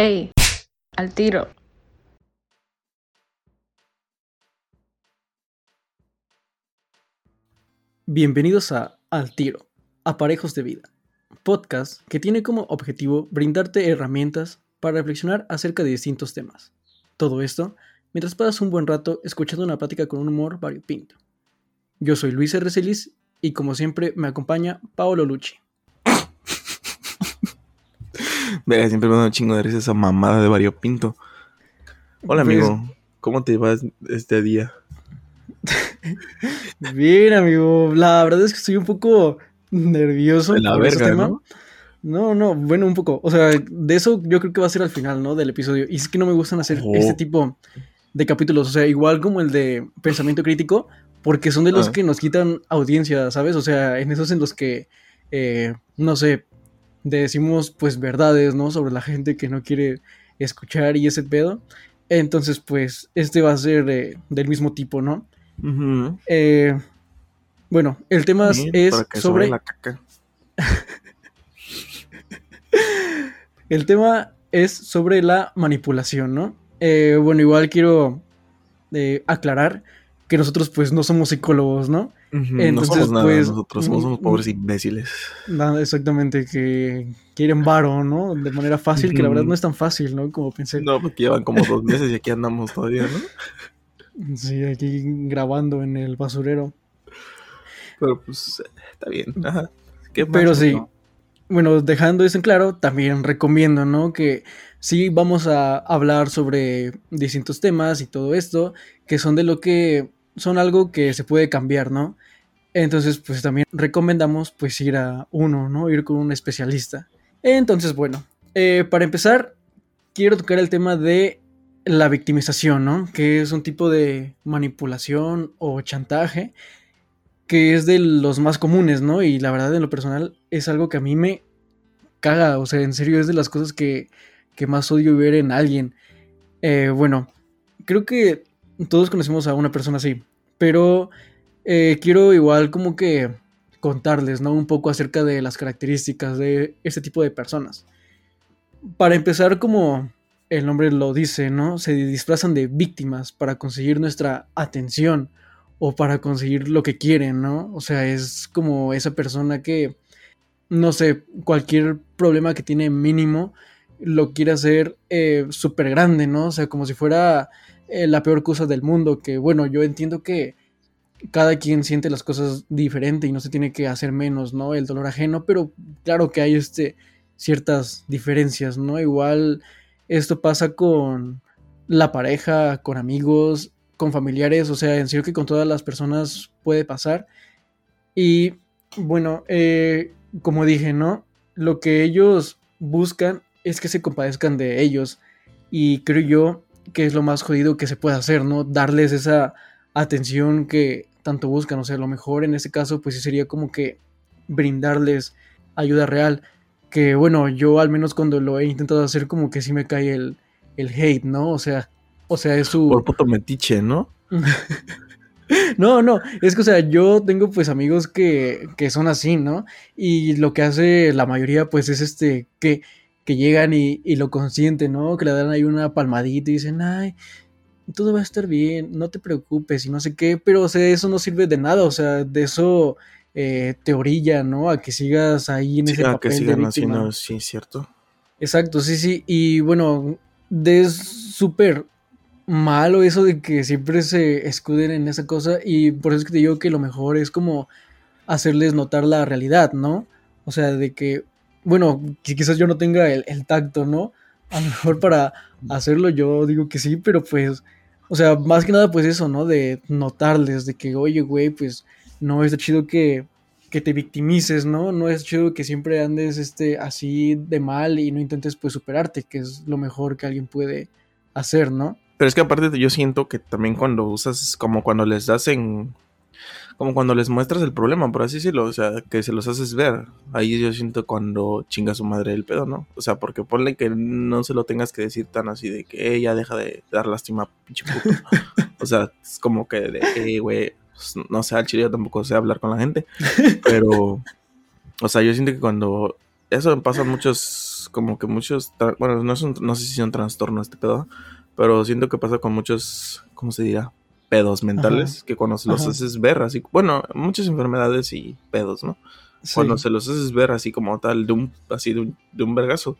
Ey, al tiro. Bienvenidos a Al Tiro, Aparejos de Vida, podcast que tiene como objetivo brindarte herramientas para reflexionar acerca de distintos temas. Todo esto mientras pasas un buen rato escuchando una plática con un humor variopinto. Yo soy Luis R. Celis y como siempre me acompaña Paolo Lucci. Verga, siempre me da un chingo de risa esa mamada de variopinto. Hola Pues- amigo, ¿cómo te vas este día? Bien, amigo. La verdad es que estoy un poco nervioso De la por verga, tema. ¿no? No, no, bueno, un poco. O sea, de eso yo creo que va a ser al final, ¿no? Del episodio. Y es que no me gustan hacer Oh. este tipo de capítulos. O sea, igual como el de pensamiento crítico, porque son de los Ah. que nos quitan audiencia, ¿sabes? O sea, en esos en los que, eh, no sé, decimos pues verdades, ¿no? Sobre la gente que no quiere escuchar y ese pedo. Entonces, pues, este va a ser eh, del mismo tipo, ¿no? Eh, bueno, el tema es sobre la caca. el tema es sobre la manipulación, ¿no? Eh, bueno, igual quiero aclarar que nosotros pues no somos psicólogos, ¿no? Ujú, no Entonces, somos nada pues, nosotros, somos unos pobres imbéciles. Nada, exactamente, que quieren varo, ¿no? De manera fácil, que la verdad no es tan fácil, ¿no? Como pensé. No, porque llevan como dos meses y aquí andamos todavía, ¿no? Sí, aquí grabando en el basurero. Pero pues está bien. Ajá. ¿Qué Pero sí, bueno, dejando eso en claro, también recomiendo, ¿no? Que sí vamos a hablar sobre distintos temas y todo esto, que son de lo que son algo que se puede cambiar, ¿no? Entonces, pues también recomendamos pues ir a uno, ¿no? Ir con un especialista. Entonces, bueno, eh, para empezar, quiero tocar el tema de la victimización, ¿no? Que es un tipo de manipulación o chantaje que es de los más comunes, ¿no? Y la verdad, en lo personal, es algo que a mí me caga, o sea, en serio, es de las cosas que, que más odio ver en alguien. Eh, bueno, creo que todos conocemos a una persona así, pero eh, quiero igual como que contarles, ¿no? Un poco acerca de las características de este tipo de personas. Para empezar, como el nombre lo dice, ¿no? Se disfrazan de víctimas para conseguir nuestra atención o para conseguir lo que quieren, ¿no? O sea, es como esa persona que, no sé, cualquier problema que tiene mínimo lo quiere hacer eh, súper grande, ¿no? O sea, como si fuera eh, la peor cosa del mundo, que bueno, yo entiendo que cada quien siente las cosas diferente y no se tiene que hacer menos, ¿no? El dolor ajeno, pero claro que hay este, ciertas diferencias, ¿no? Igual esto pasa con la pareja, con amigos, con familiares, o sea, en serio que con todas las personas puede pasar. Y bueno, eh, como dije, ¿no? Lo que ellos buscan es que se compadezcan de ellos. Y creo yo que es lo más jodido que se puede hacer, ¿no? Darles esa atención que tanto buscan. O sea, lo mejor en este caso, pues sí sería como que brindarles ayuda real. Que bueno, yo al menos cuando lo he intentado hacer, como que sí me cae el, el hate, ¿no? O sea, o sea, es su. Por puto metiche, ¿no? No, no, es que, o sea, yo tengo pues amigos que, que son así, ¿no? Y lo que hace la mayoría pues es este, que, que llegan y, y lo consienten, ¿no? Que le dan ahí una palmadita y dicen, ay, todo va a estar bien, no te preocupes y no sé qué, pero o sea, eso no sirve de nada, o sea, de eso eh, te orilla, ¿no? A que sigas ahí en Sí, ese a papel que de sigan víctima. haciendo, sí, cierto. Exacto, sí, sí. Y bueno, de- es súper malo eso de que siempre se escuden en esa cosa. Y por eso es que te digo que lo mejor es como hacerles notar la realidad, ¿no? O sea, de que, bueno, quizás yo no tenga el, el tacto, ¿no? A lo mejor para hacerlo yo digo que sí, pero pues, o sea, más que nada pues eso, ¿no? De notarles, de que, oye, güey, pues no está chido que, que te victimices, ¿no? No es chido que siempre andes este, así de mal y no intentes pues superarte, que es lo mejor que alguien puede hacer, ¿no? Pero es que aparte yo siento que también cuando usas, como cuando les das en... Como cuando les muestras el problema, por así decirlo, o sea, que se los haces ver. Ahí yo siento cuando chinga su madre el pedo, ¿no? O sea, porque ponle que no se lo tengas que decir tan así de que ella deja de dar lástima, pinche puto. o sea, es como que de, "Eh, güey, pues, no sé, al chile yo tampoco sé hablar con la gente. Pero, o sea, yo siento que cuando eso pasa muchos como que muchos, bueno, no, es un- no sé si es un trastorno este pedo, pero siento que pasa con muchos, ¿cómo se dirá? Pedos mentales, que cuando se los Ajá. haces ver así, bueno, muchas enfermedades y pedos, ¿no? Sí. Cuando se los haces ver así como tal, de un, así de un, de un vergazo,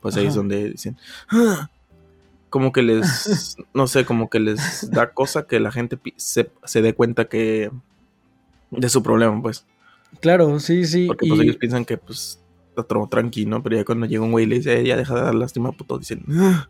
pues ahí es donde dicen, "Ah", como que les, no sé, como que les da cosa que la gente se, se dé cuenta que de su problema, pues. Claro, sí, sí. Porque pues y- ellos piensan que pues está todo tranquilo, ¿no? Pero ya cuando llega un güey y le dice, "Eh, ya deja de dar lástima, puto, dicen, "Ah".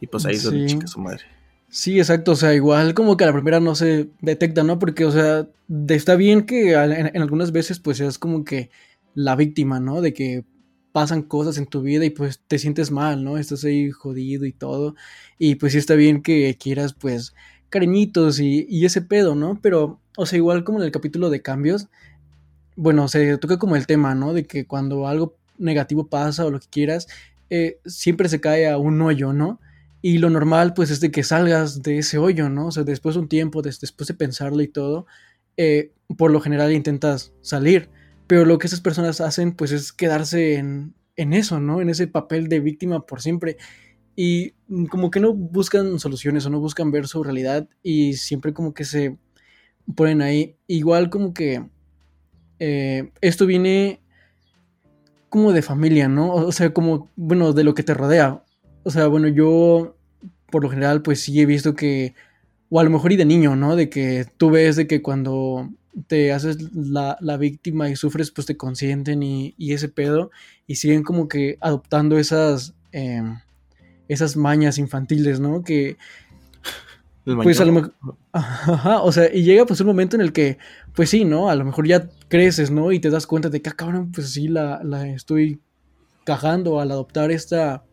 y pues ahí es donde chica su madre. Sí, exacto, o sea, igual como que a la primera no se detecta, ¿no? Porque, o sea, está bien que en, en algunas veces pues seas como que la víctima, ¿no? De que pasan cosas en tu vida y pues te sientes mal, ¿no? Estás ahí jodido y todo. Y pues sí está bien que quieras pues cariñitos y, y ese pedo, ¿no? Pero, o sea, igual como en el capítulo de cambios, bueno, se toca como el tema, ¿no? De que cuando algo negativo pasa o lo que quieras, eh, siempre se cae a un hoyo, ¿no? Y lo normal, pues, es de que salgas de ese hoyo, ¿no? O sea, después de un tiempo, des- después de pensarlo y todo, eh, por lo general intentas salir. Pero lo que esas personas hacen, pues, es quedarse en, en eso, ¿no? En ese papel de víctima por siempre. Y como que no buscan soluciones o no buscan ver su realidad y siempre como que se ponen ahí. Igual como que eh, esto viene como de familia, ¿no? O sea, como, bueno, de lo que te rodea. O sea, bueno, yo por lo general pues sí he visto que, o a lo mejor y de niño, ¿no? De que tú ves de que cuando te haces la, la víctima y sufres, pues te consienten y, y ese pedo, y siguen como que adoptando esas, eh, esas mañas infantiles, ¿no? Que, pues a lo mejor... Ajá, o sea, y llega pues un momento en el que, pues sí, ¿no? A lo mejor ya creces, ¿no? Y te das cuenta de que, ah, cabrón, pues sí, la, la estoy cagando al adoptar esta,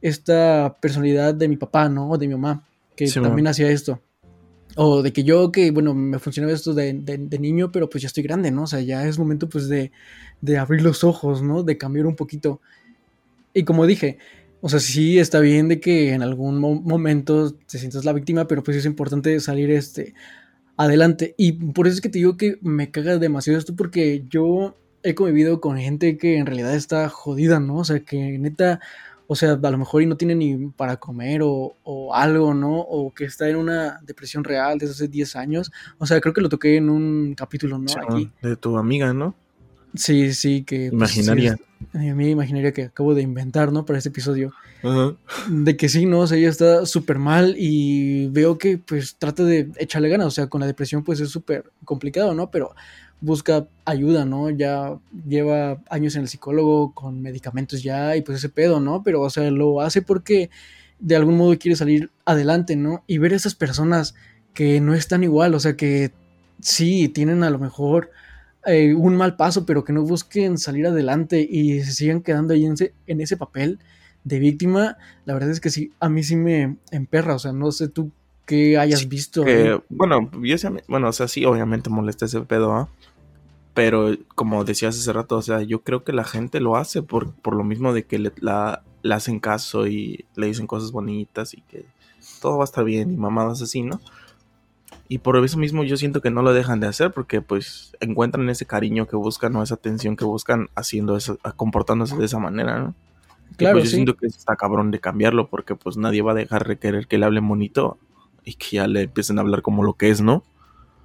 esta personalidad de mi papá, ¿no? O de mi mamá, que Sí, también hacía esto. O de que yo, que bueno, me funcionaba esto de, de- de niño, pero pues ya estoy grande, ¿no? O sea, ya es momento pues de, de abrir los ojos, ¿no? De cambiar un poquito. Y como dije, o sea, sí está bien de que en algún mo- momento te sientas la víctima, pero pues es importante salir este adelante. Y por eso es que te digo que me caga demasiado esto, porque yo he convivido con gente que en realidad está jodida, ¿no? O sea, que neta, o sea, a lo mejor y no tiene ni para comer o, o algo, ¿no? O que está en una depresión real desde hace 10 años. O sea, creo que lo toqué en un capítulo, ¿no? Sí, Aquí. de tu amiga, ¿no? Sí, sí, que... pues, sí, Imaginaria. es- a mí imaginaria que acabo de inventar, ¿no? Para este episodio. Ajá. De que sí, ¿no? O sea, ella está súper mal y veo que pues trata de echarle ganas, o sea, con la depresión pues es súper complicado, ¿no? Pero busca ayuda, ¿no? Ya lleva años en el psicólogo con medicamentos ya y pues ese pedo, ¿no? Pero, o sea, lo hace porque de algún modo quiere salir adelante, ¿no? Y ver a esas personas que no están igual, o sea, que sí tienen a lo mejor eh, un mal paso, pero que no busquen salir adelante y se sigan quedando ahí en ese, en ese papel de víctima, la verdad es que sí, a mí sí me emperra, o sea, no sé tú qué hayas Sí, visto. Que, ahí. bueno, yo sé- bueno, o sea, sí, obviamente molesta ese pedo, ¿ah? Pero como decías hace rato, o sea, yo creo que la gente lo hace por, por lo mismo de que le, la, le hacen caso y le dicen cosas bonitas y que todo va a estar bien y mamadas así, ¿no? Y por eso mismo yo siento que no lo dejan de hacer porque pues encuentran ese cariño que buscan o esa atención que buscan haciendo eso, comportándose de esa manera, ¿no? Y, Claro, pues yo sí. siento que está cabrón de cambiarlo porque pues nadie va a dejar de querer que le hablen bonito y que ya le empiecen a hablar como lo que es, ¿no?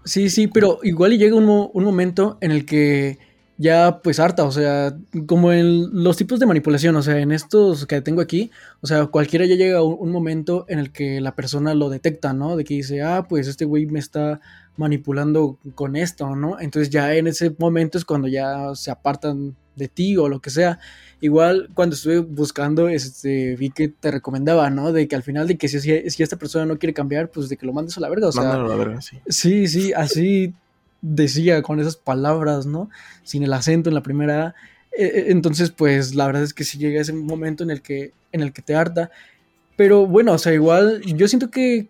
Sí, sí, pero igual llega un, un momento en el que ya pues harta, o sea, como en los tipos de manipulación, o sea, en estos que tengo aquí, o sea, cualquiera ya llega un momento en el que la persona lo detecta, ¿no? De que dice, ah, pues este güey me está manipulando con esto, ¿no? Entonces ya en ese momento es cuando ya se apartan de ti o lo que sea. Igual cuando estuve buscando, este, vi que te recomendaba, ¿no? De que al final de que si, si, si esta persona no quiere cambiar, pues de que lo mandes a la verga, o sea, Mándalo a la verga, sí. Sí, sí, así decía con esas palabras, ¿no? Sin el acento en la primera A. Eh, eh, Entonces, pues la verdad es que sí llega ese momento en el que, en el que te harta. Pero bueno, o sea, igual yo siento que,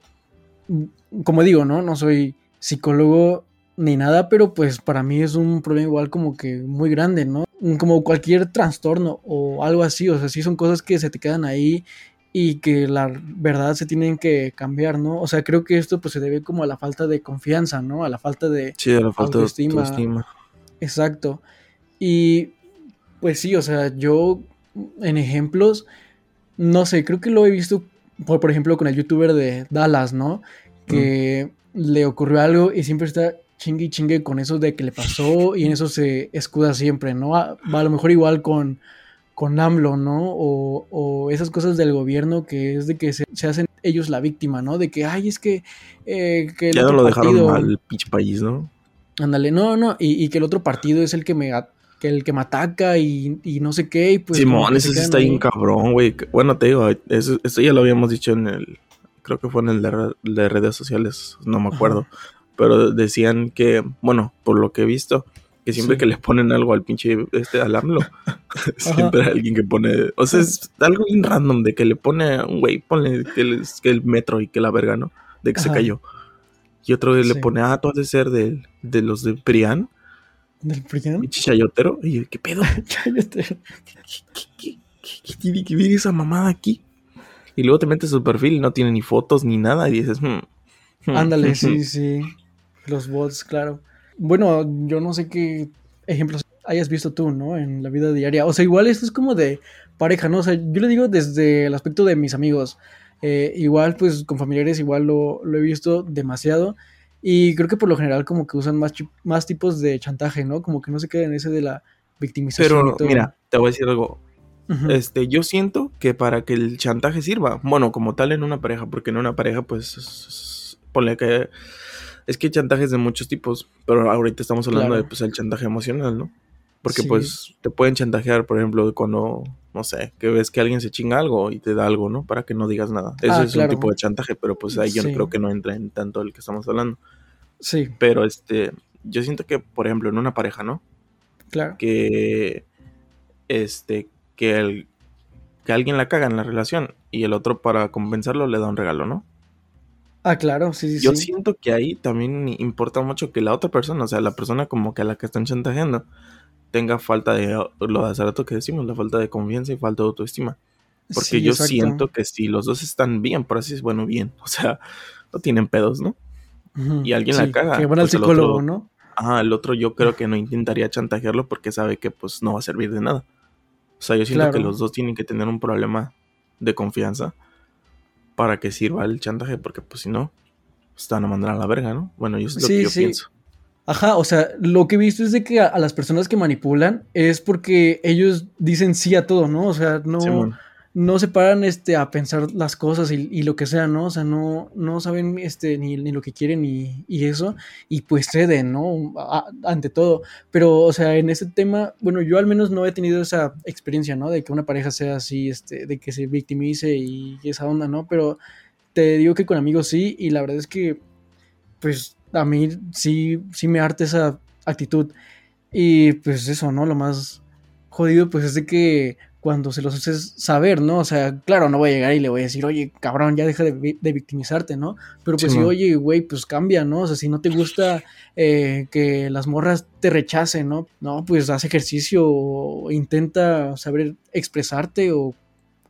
como digo, ¿no? No soy psicólogo ni nada, pero pues para mí es un problema igual como que muy grande, ¿no? Como cualquier trastorno o algo así, o sea, sí son cosas que se te quedan ahí y que la verdad se tienen que cambiar, ¿no? O sea, creo que esto pues se debe como a la falta de confianza, ¿no? A la falta de... Sí, de la falta Autoestima. de autoestima. Exacto. Y pues sí, o sea, yo en ejemplos, no sé, creo que lo he visto, por, por ejemplo, con el youtuber de Dallas, ¿no? Que le ocurrió algo y siempre está chingue y chingue con eso de que le pasó y en eso se escuda siempre, ¿no? A, a lo mejor igual con, con AMLO, ¿no? O, o, esas cosas del gobierno que es de que se, se hacen ellos la víctima, ¿no? De que, ay, es que... Eh, que ya no lo dejaron mal, pinche país, ¿no? Ándale, no, no, y, y, que el otro partido es el que me... Que el que me ataca y, y no sé qué, y pues... Simón, ese sí está bien cabrón, güey. Bueno, te digo, eso, esto ya lo habíamos dicho en el... Creo que fue en el de, de redes sociales, no me acuerdo. Ajá pero decían que, bueno, por lo que he visto, que siempre sí. que le ponen algo al pinche este al AMLO, siempre hay alguien que pone, o sea, es algo bien random de que le pone a un güey, ponle que el, que el, metro y que la verga, ¿no? De que Ajá. se cayó. Y otro sí. le pone, ah, tú has de ser de, de los de Prián. ¿Del Prián? Pinche chayotero. Y yo, ¿qué pedo? chayotero. ¿Qué, qué, qué, qué, tiene que ver esa mamada aquí? Y luego te metes su perfil y no tiene ni fotos ni nada y dices, hmm. Ándale, sí, sí. Los bots, claro. Bueno, yo no sé qué ejemplos hayas visto tú, ¿no? En la vida diaria. O sea, igual esto es como de pareja, ¿no? O sea, yo le digo desde el aspecto de mis amigos. Eh, igual, pues con familiares, igual lo, lo, he visto demasiado. Y creo que por lo general como que usan más, más tipos de chantaje, ¿no? Como que no se queda en ese de la victimización. Pero mira, te voy a decir algo. Uh -huh. Este, yo siento que para que el chantaje sirva, bueno, como tal en una pareja, porque en una pareja, pues, ponle que es que hay chantajes de muchos tipos, pero ahorita estamos hablando claro. de pues el chantaje emocional, ¿no? Porque sí. pues te pueden chantajear, por ejemplo, cuando, no sé, que ves que alguien se chinga algo y te da algo, ¿no? Para que no digas nada. Eso ah, es claro. un tipo de chantaje, pero pues ahí yo sí. creo que no entra en tanto el que estamos hablando. Sí. Pero este, yo siento que, por ejemplo, en una pareja, ¿no? Claro. Que, este, que, el, que alguien la caga en la relación y el otro para compensarlo le da un regalo, ¿no? Ah, claro, sí, sí. Yo sí. siento que ahí también importa mucho que la otra persona, o sea, la persona como que a la que están chantajeando, tenga falta de lo de hace rato que decimos, la falta de confianza y falta de autoestima. Porque sí, yo exacto. siento que si los dos están bien, por así es bueno, bien, o sea, no tienen pedos, ¿no? Uh -huh. Y alguien sí, la caga. Que van al pues psicólogo, otro, ¿no? Ajá, el otro yo creo que no intentaría chantajearlo porque sabe que pues no va a servir de nada. O sea, yo siento claro. que los dos tienen que tener un problema de confianza para que sirva el chantaje, porque pues si no, están a mandar a la verga, ¿no? Bueno, yo es lo sí, que yo sí. pienso. Ajá, o sea, lo que he visto es de que a, a, las personas que manipulan es porque ellos dicen sí a todo, ¿no? O sea, no, sí, bueno. No se paran este, a pensar las cosas y, y, lo que sea, ¿no? O sea, no, no saben este, ni, ni lo que quieren y, y, eso, y pues ceden, ¿no? Ante todo. Pero, o sea, en ese tema, bueno, yo al menos no he tenido esa experiencia, ¿no? De que una pareja sea así, este, de que se victimice y esa onda, ¿no? Pero te digo que con amigos sí, y la verdad es que, pues, a mí sí, sí me harta esa actitud. Y pues eso, ¿no? Lo más jodido, pues es de que cuando se los haces saber, ¿no? O sea, claro, no voy a llegar y le voy a decir, oye, cabrón, ya deja de, de victimizarte, ¿no? Pero pues sí, si, oye, güey, pues cambia, ¿no? O sea, si no te gusta eh, que las morras te rechacen, ¿no? No, pues haz ejercicio o intenta saber expresarte o,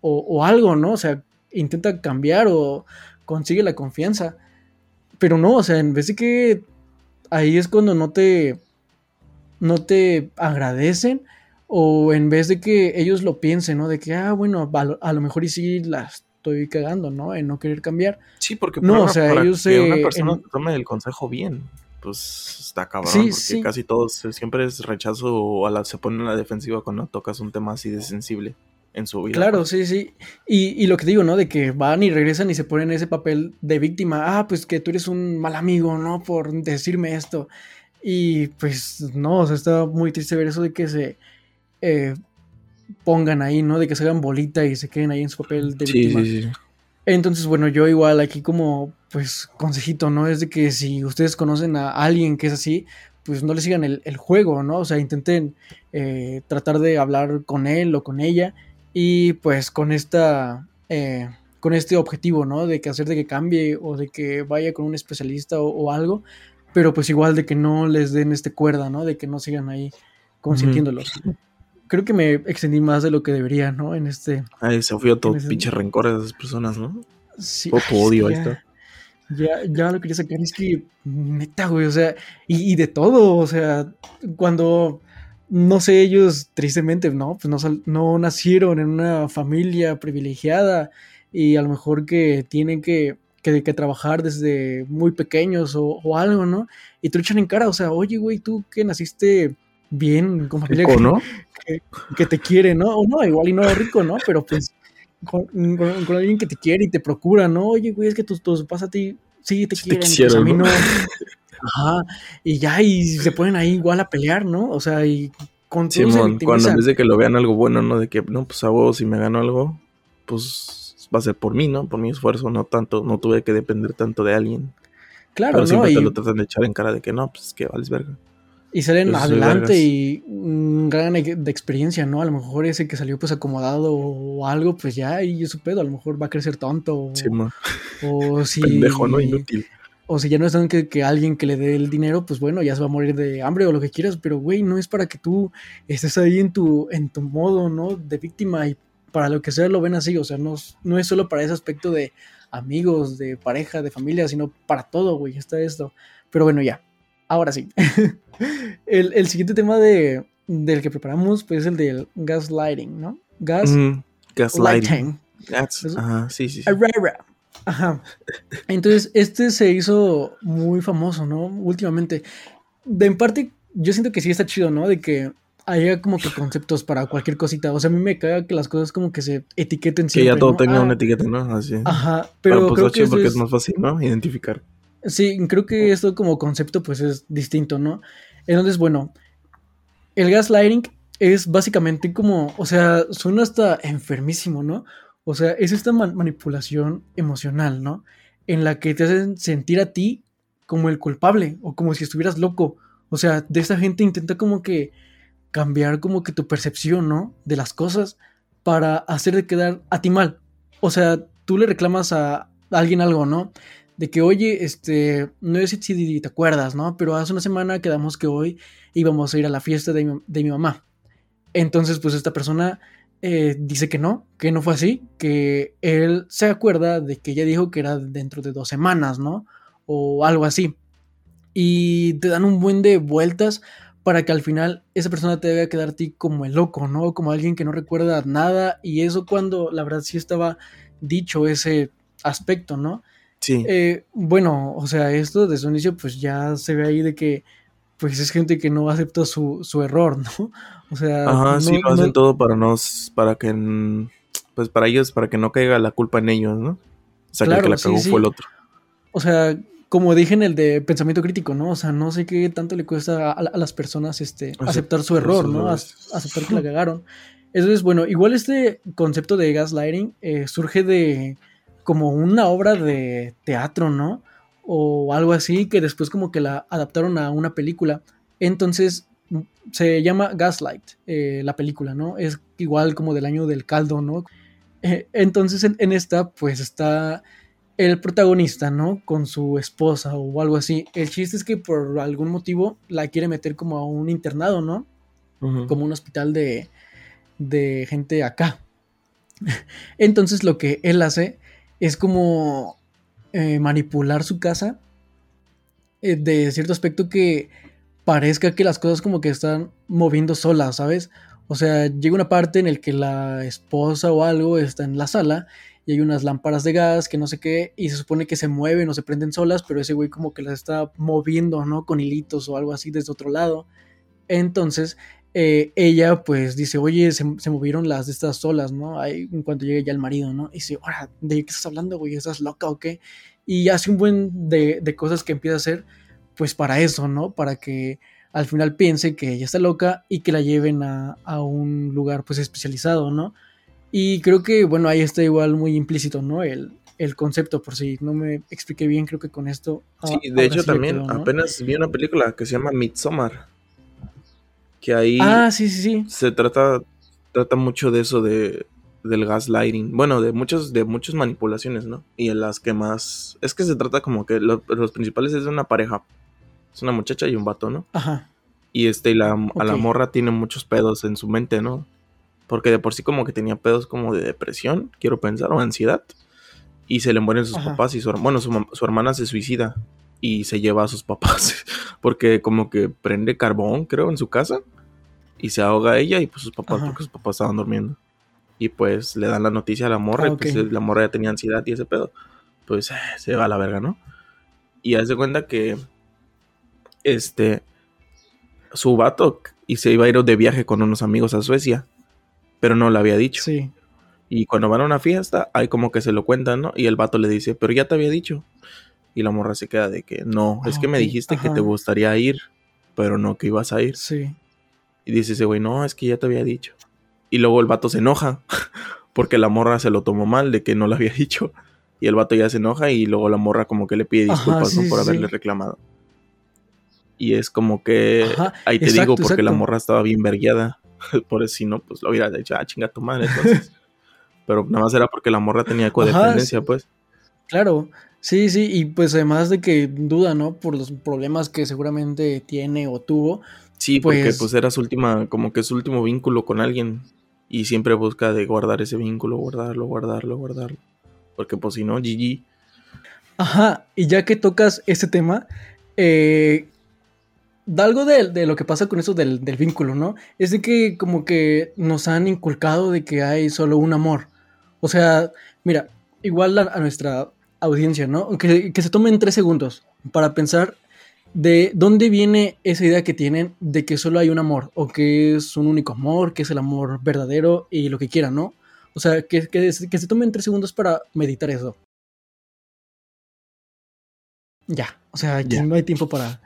o, o algo, ¿no? O sea, intenta cambiar o consigue la confianza. Pero no, o sea, en vez de que ahí es cuando no te no te agradecen o en vez de que ellos lo piensen, ¿no? De que, ah, bueno, a lo, a lo mejor y sí la estoy cagando, ¿no? En no querer cambiar. Sí, porque no, o sea, para ellos que eh, una persona en... tome el consejo bien, pues está cabrón, Sí, porque sí. casi todos eh, siempre es rechazo o a la, se ponen en la defensiva cuando tocas un tema así de sensible en su vida. Claro, sí, sí. Y, y, lo que digo, ¿no? De que van y regresan y se ponen ese papel de víctima. Ah, pues que tú eres un mal amigo, ¿no? Por decirme esto. Y pues no, o sea, está muy triste ver eso de que se eh, pongan ahí, ¿no? De que se hagan bolita y se queden ahí en su papel de sí, víctima. Sí, sí. Entonces, bueno, yo igual aquí como, pues, consejito, ¿no? Es de que si ustedes conocen a alguien que es así, pues no le sigan el, el juego, ¿no? O sea, intenten eh, tratar de hablar con él o con ella y pues con esta... Eh, con este objetivo, ¿no? De que hacer de que cambie o de que vaya con un especialista o, o, algo, pero pues igual de que no les den este cuerda, ¿no? De que no sigan ahí consintiéndolos. Creo que me extendí más de lo que debería, ¿no? En este... Ay, se fue todo ese... pinche rencor de esas personas, ¿no? Sí. Poco odio ahí está. Ya, ya lo quería sacar, es que, neta, güey, o sea, y, y de todo, o sea, cuando no sé, ellos tristemente, no, pues no, sal- no nacieron en una familia privilegiada y a lo mejor que tienen que, que, que trabajar desde muy pequeños o, o algo, ¿no? Y te lo echan en cara, o sea, oye, güey, tú que naciste bien, con familia Rico, ¿no? que te quiere, ¿no? O no, igual y no rico, ¿no? Pero pues con, con- con alguien que te quiere y te procura, ¿no? Oye, güey, es que tus, tus papás a ti sí te Sí te quieren, pues a quisieron, mí ¿no? Ajá, y ya, y se ponen ahí igual a pelear, ¿no? O sea, y con cuando en vez de que lo vean algo bueno, ¿no? De que, no, pues a vos, si me gano algo, pues va a ser por mí, ¿no? Por mi esfuerzo, no tanto, no tuve que depender tanto de alguien. Claro, Pero ¿no? siempre Y, te lo tratan de echar en cara de que no, pues es que vales verga. Y salen adelante y un gran e- de experiencia, ¿no? A lo mejor ese que salió pues acomodado o algo, pues ya, y es su pedo, a lo mejor va a crecer tonto. O, Simón, o si... pendejo, ¿no? Inútil. O si ya no es tan que, que alguien que le dé el dinero, pues bueno, ya se va a morir de hambre o lo que quieras, pero güey, no es para que tú estés ahí en tu, en tu modo, ¿no? De víctima y para lo que sea lo ven así, o sea, no, no es solo para ese aspecto de amigos, de pareja, de familia, sino para todo, güey, está esto. Pero bueno, ya, ahora sí. el, el siguiente tema de, del que preparamos, pues es el del gaslighting, ¿no? Ujú, Gaslighting. Gaslighting. Gas- Ajá, sí, sí. sí. Ajá. Entonces, este se hizo muy famoso, ¿no? Últimamente. De en parte, yo siento que sí está chido, ¿no? De que haya como que conceptos para cualquier cosita. O sea, a mí me caga que las cosas como que se etiqueten Que siempre. ya todo ¿no? tenga Ah, una etiqueta, ¿no? Así. Ajá, Pero, pero pues creo que chido porque es, es más fácil, ¿no? Identificar. Sí, creo que esto como concepto pues es distinto, ¿no? Entonces, bueno, el gaslighting es básicamente como, o sea, suena hasta enfermísimo, ¿no? O sea, es esta man- manipulación emocional, ¿no? En la que te hacen sentir a ti como el culpable o como si estuvieras loco. O sea, de esta gente intenta como que cambiar como que tu percepción, ¿no? De las cosas para hacer de quedar a ti mal. O sea, tú le reclamas a alguien algo, ¿no? De que, oye, este, no sé si te acuerdas, ¿no? Pero hace una semana quedamos que hoy íbamos a ir a la fiesta de mi, de mi mamá. Entonces, pues esta persona eh, dice que no, que no fue así, que él se acuerda de que ella dijo que era dentro de dos semanas, ¿no? O algo así. Y te dan un buen de vueltas para que al final esa persona te debe quedar a ti como el loco, ¿no? Como alguien que no recuerda nada. Y eso cuando la verdad sí estaba dicho ese aspecto, ¿no? Sí. Eh, bueno, o sea, esto desde un inicio pues ya se ve ahí de que pues es gente que no acepta su, su error, ¿no? O sea, Ajá, sí, no- lo hacen no- todo para no, para que, pues para ellos, para que no caiga la culpa en ellos, ¿no? O sea, que el Claro, que la sí, cagó sí. fue el otro. O sea, como dije en el de pensamiento crítico, ¿no? O sea, no sé qué tanto le cuesta a, a las personas este, Aceptar aceptar su error, ¿no? aceptar que la cagaron. Entonces, bueno, igual este concepto de gaslighting eh, surge de como una obra de teatro, ¿no? O algo así, que después como que la adaptaron a una película. Entonces, se llama Gaslight, eh, la película, ¿no? Es igual como del año del caldo, ¿no? Eh, entonces, en, en esta, pues está el protagonista, ¿no? Con su esposa o algo así. El chiste es que por algún motivo la quiere meter como a un internado, ¿no? Como un hospital de, de gente acá. Entonces lo que él hace es como eh, manipular su casa eh, de cierto aspecto que parezca que las cosas como que están moviendo solas, ¿sabes? O sea, llega una parte en el que la esposa o algo está en la sala y hay unas lámparas de gas que no sé qué y se supone que se mueven o se prenden solas, pero ese güey como que las está moviendo, ¿no? Con hilitos o algo así desde otro lado. Entonces, eh, ella pues dice, oye, se, se movieron las de estas solas, ¿no? Ahí, en cuanto llegue ya el marido, ¿no? Y dice, ahora, ¿de qué estás hablando, güey? ¿Estás loca o qué? Y hace un buen de, de cosas que empieza a hacer, pues para eso, ¿no? Para que al final piense que ella está loca y que la lleven a, a un lugar pues especializado, ¿no? Y creo que, bueno, ahí está igual muy implícito, ¿no? El, el concepto, por si no me expliqué bien, creo que con esto... ah, Sí, de hecho sí también quedó, ¿no? apenas vi una película que se llama Midsommar. Que ahí Ah, sí, sí, sí. se trata, trata mucho de eso de del gaslighting. Bueno, de muchos, de muchas manipulaciones, ¿no? Y en las que más. Es que se trata como que lo- los principales es de una pareja. Es una muchacha y un vato, ¿no? Ajá. Y este, y la, a la morra tiene muchos pedos en su mente, ¿no? Porque de por sí como que tenía pedos como de depresión, quiero pensar, o ansiedad. Y se le mueren sus Ajá. papás y su, bueno, su, su hermana se suicida y se lleva a sus papás. Porque como que prende carbón, creo, en su casa. Y se ahoga ella y pues sus papás, Ajá. porque sus papás estaban durmiendo. Y pues le dan la noticia a la morra, Ah, y pues ok. la morra ya tenía ansiedad y ese pedo. Pues eh, se va a la verga, ¿no? Y hace cuenta que este su vato y se iba a ir de viaje con unos amigos a Suecia, pero no lo había dicho. Sí. Y cuando van a una fiesta, hay como que se lo cuentan, ¿no? Y el vato le dice, pero ya te había dicho. Y la morra se queda de que, no, es Ah, que me dijiste que te gustaría ir, pero no que ibas a ir. Sí. Y dice ese güey, no, es que ya te había dicho. Y luego el vato se enoja, porque la morra se lo tomó mal de que no lo había dicho. Y el vato ya se enoja y luego la morra como que le pide Ajá, disculpas por sí, haberle reclamado. Y es como que, Ajá, ahí te exacto, digo, porque la morra estaba bien vergueada. por eso si no, pues lo hubiera dicho, ah, chinga tu madre, entonces. Pero nada más era porque la morra tenía codependencia, pues. Claro, sí, sí, y pues además de que duda, ¿no? Por los problemas que seguramente tiene o tuvo. Sí, porque Pues- pues era su última, como que su último vínculo con alguien. Y siempre busca de guardar ese vínculo, guardarlo, guardarlo, guardarlo. Porque pues si no, GG. Ajá, y ya que tocas ese tema, eh, da algo de, de lo que pasa con eso del, del vínculo, ¿no? Es de que como que nos han inculcado de que hay solo un amor. O sea, mira, igual a, a nuestra audiencia, ¿no? Que, que se tomen tres segundos para pensar de dónde viene esa idea que tienen de que solo hay un amor, o que es un único amor, que es el amor verdadero y lo que quieran, ¿no? O sea, que, que, que se tomen tres segundos para meditar eso. Ya, o sea, aquí no hay tiempo para,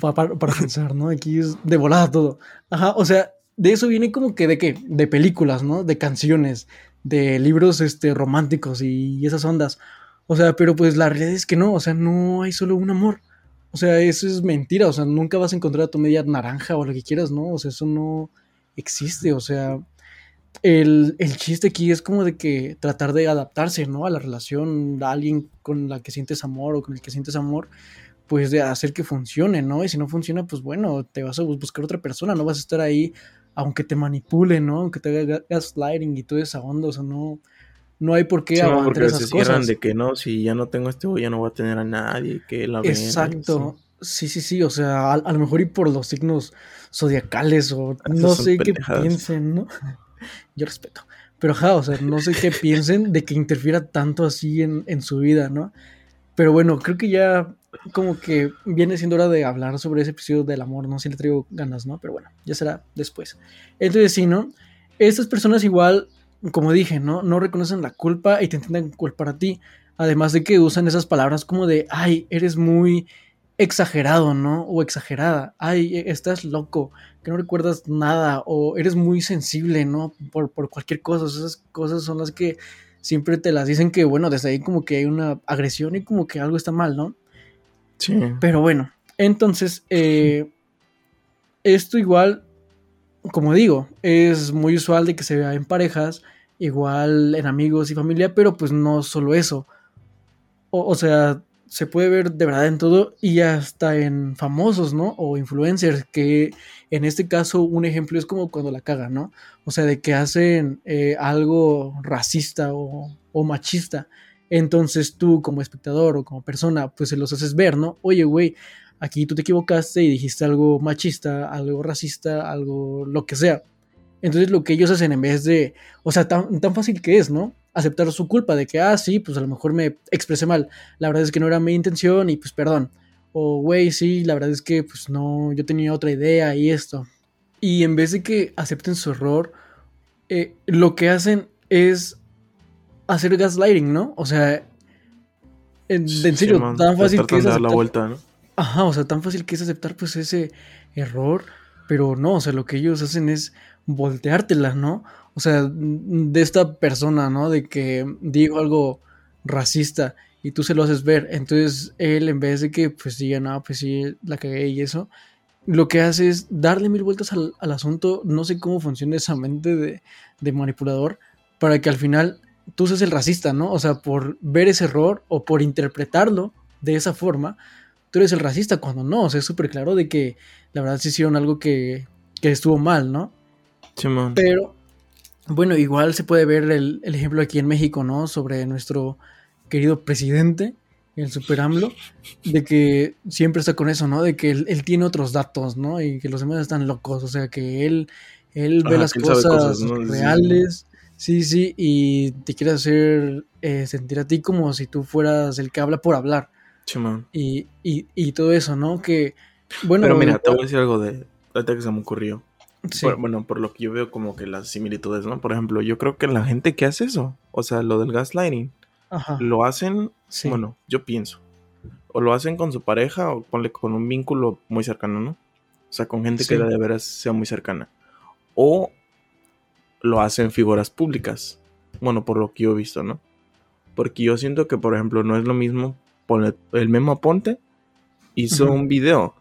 pa- para, para pensar, ¿no? Aquí es de volada todo. Ajá, o sea, de eso viene como que de qué? De películas, ¿no? De canciones, de libros este, románticos y esas ondas. O sea, pero pues la realidad es que no, o sea, no hay solo un amor. O sea, eso es mentira, o sea, nunca vas a encontrar a tu media naranja o lo que quieras, ¿no? O sea, eso no existe, o sea, el, el chiste aquí es como de que tratar de adaptarse, ¿no? A la relación, a alguien con la que sientes amor o con el que sientes amor, pues de hacer que funcione, ¿no? Y si no funciona, pues bueno, te vas a bus- buscar otra persona, no vas a estar ahí aunque te manipule, ¿no? Aunque te haga ga- gaslighting y toda esa onda, o sea, no, no hay por qué Sí, aguantar porque esas se cierran cosas. de que no, si ya no tengo este güey, ya no voy a tener a nadie, que la Exacto. Sí, sí, sí. O sea, a, a lo mejor y por los signos zodiacales o Esas no sé qué piensen, ¿no? Yo respeto. Pero ajá, o sea, no sé qué piensen de que interfiera tanto así en, en su vida, ¿no? Pero bueno, creo que ya como que viene siendo hora de hablar sobre ese episodio del amor, no sé si le traigo ganas, ¿no? Pero bueno, ya será después. Entonces sí, ¿no? Estas personas igual, como dije, ¿no? No reconocen la culpa y te intentan culpar a ti. Además de que usan esas palabras como de, ay, eres muy exagerado, ¿no? O exagerada, ay, e- estás loco, que no recuerdas nada, o eres muy sensible, ¿no? Por, por cualquier cosa, esas cosas son las que siempre te las dicen que, bueno, desde ahí como que hay una agresión y como que algo está mal, ¿no? Sí. Pero bueno, entonces, eh, esto igual, como digo, es muy usual de que se vea en parejas, igual en amigos y familia, pero pues no solo eso. O, sea, se puede ver de verdad en todo y hasta en famosos, ¿no? O influencers, que en este caso un ejemplo es como cuando la cagan, ¿no? O sea, de que hacen eh, algo racista o, o machista. Entonces tú como espectador o como persona, pues se los haces ver, ¿no? Oye, güey, aquí tú te equivocaste y dijiste algo machista, algo racista, algo lo que sea. Entonces lo que ellos hacen en vez de, o sea, tan, tan fácil que es, ¿no? Aceptar su culpa de que, ah, sí, pues a lo mejor me expresé mal. La verdad es que no era mi intención y pues perdón. O, güey, sí, la verdad es que pues no, yo tenía otra idea y esto. Y en vez de que acepten su error, eh, lo que hacen es hacer gaslighting, ¿no? O sea, en, en serio, tan fácil que es dar la aceptar- vuelta, ¿no? Ajá, o sea, tan fácil que es aceptar pues ese error, pero no, o sea, lo que ellos hacen es volteártela, ¿no? O sea, de esta persona, ¿no? De que dijo algo racista y tú se lo haces ver, entonces él en vez de que pues diga, no, pues sí, la cagué y eso, lo que hace es darle mil vueltas al, al asunto, no sé cómo funciona esa mente de, de manipulador, para que al final tú seas el racista, ¿no? O sea, por ver ese error o por interpretarlo de esa forma, tú eres el racista cuando no, o sea, es súper claro de que la verdad se hicieron algo que, que estuvo mal, ¿no? Simón. Pero, bueno, igual se puede ver el, el ejemplo aquí en México, ¿no? Sobre nuestro querido presidente, el Super AMLO, de que siempre está con eso, ¿no? De que él, él tiene otros datos, ¿no? Y que los demás están locos, o sea, que él, él ve las cosas, reales, sí, sí, y te quiere hacer eh, sentir a ti como si tú fueras el que habla por hablar, Chimón. y, y, y todo eso, ¿no? Que, bueno, Pero mira, te voy a decir algo de. Ahorita que se me ocurrió. sí, Por- bueno, por lo que yo veo como que las similitudes, ¿no? Por ejemplo, yo creo que la gente que hace eso, o sea, lo del gaslighting, ajá, lo hacen, sí, bueno, yo pienso, o lo hacen con su pareja o ponle con un vínculo muy cercano, ¿no? O sea, con gente Sí. que de veras sea muy cercana. O lo hacen figuras públicas. Bueno, por lo que yo he visto, ¿no? Porque yo siento que, por ejemplo, no es lo mismo ponle- el Memo Aponte hizo un video.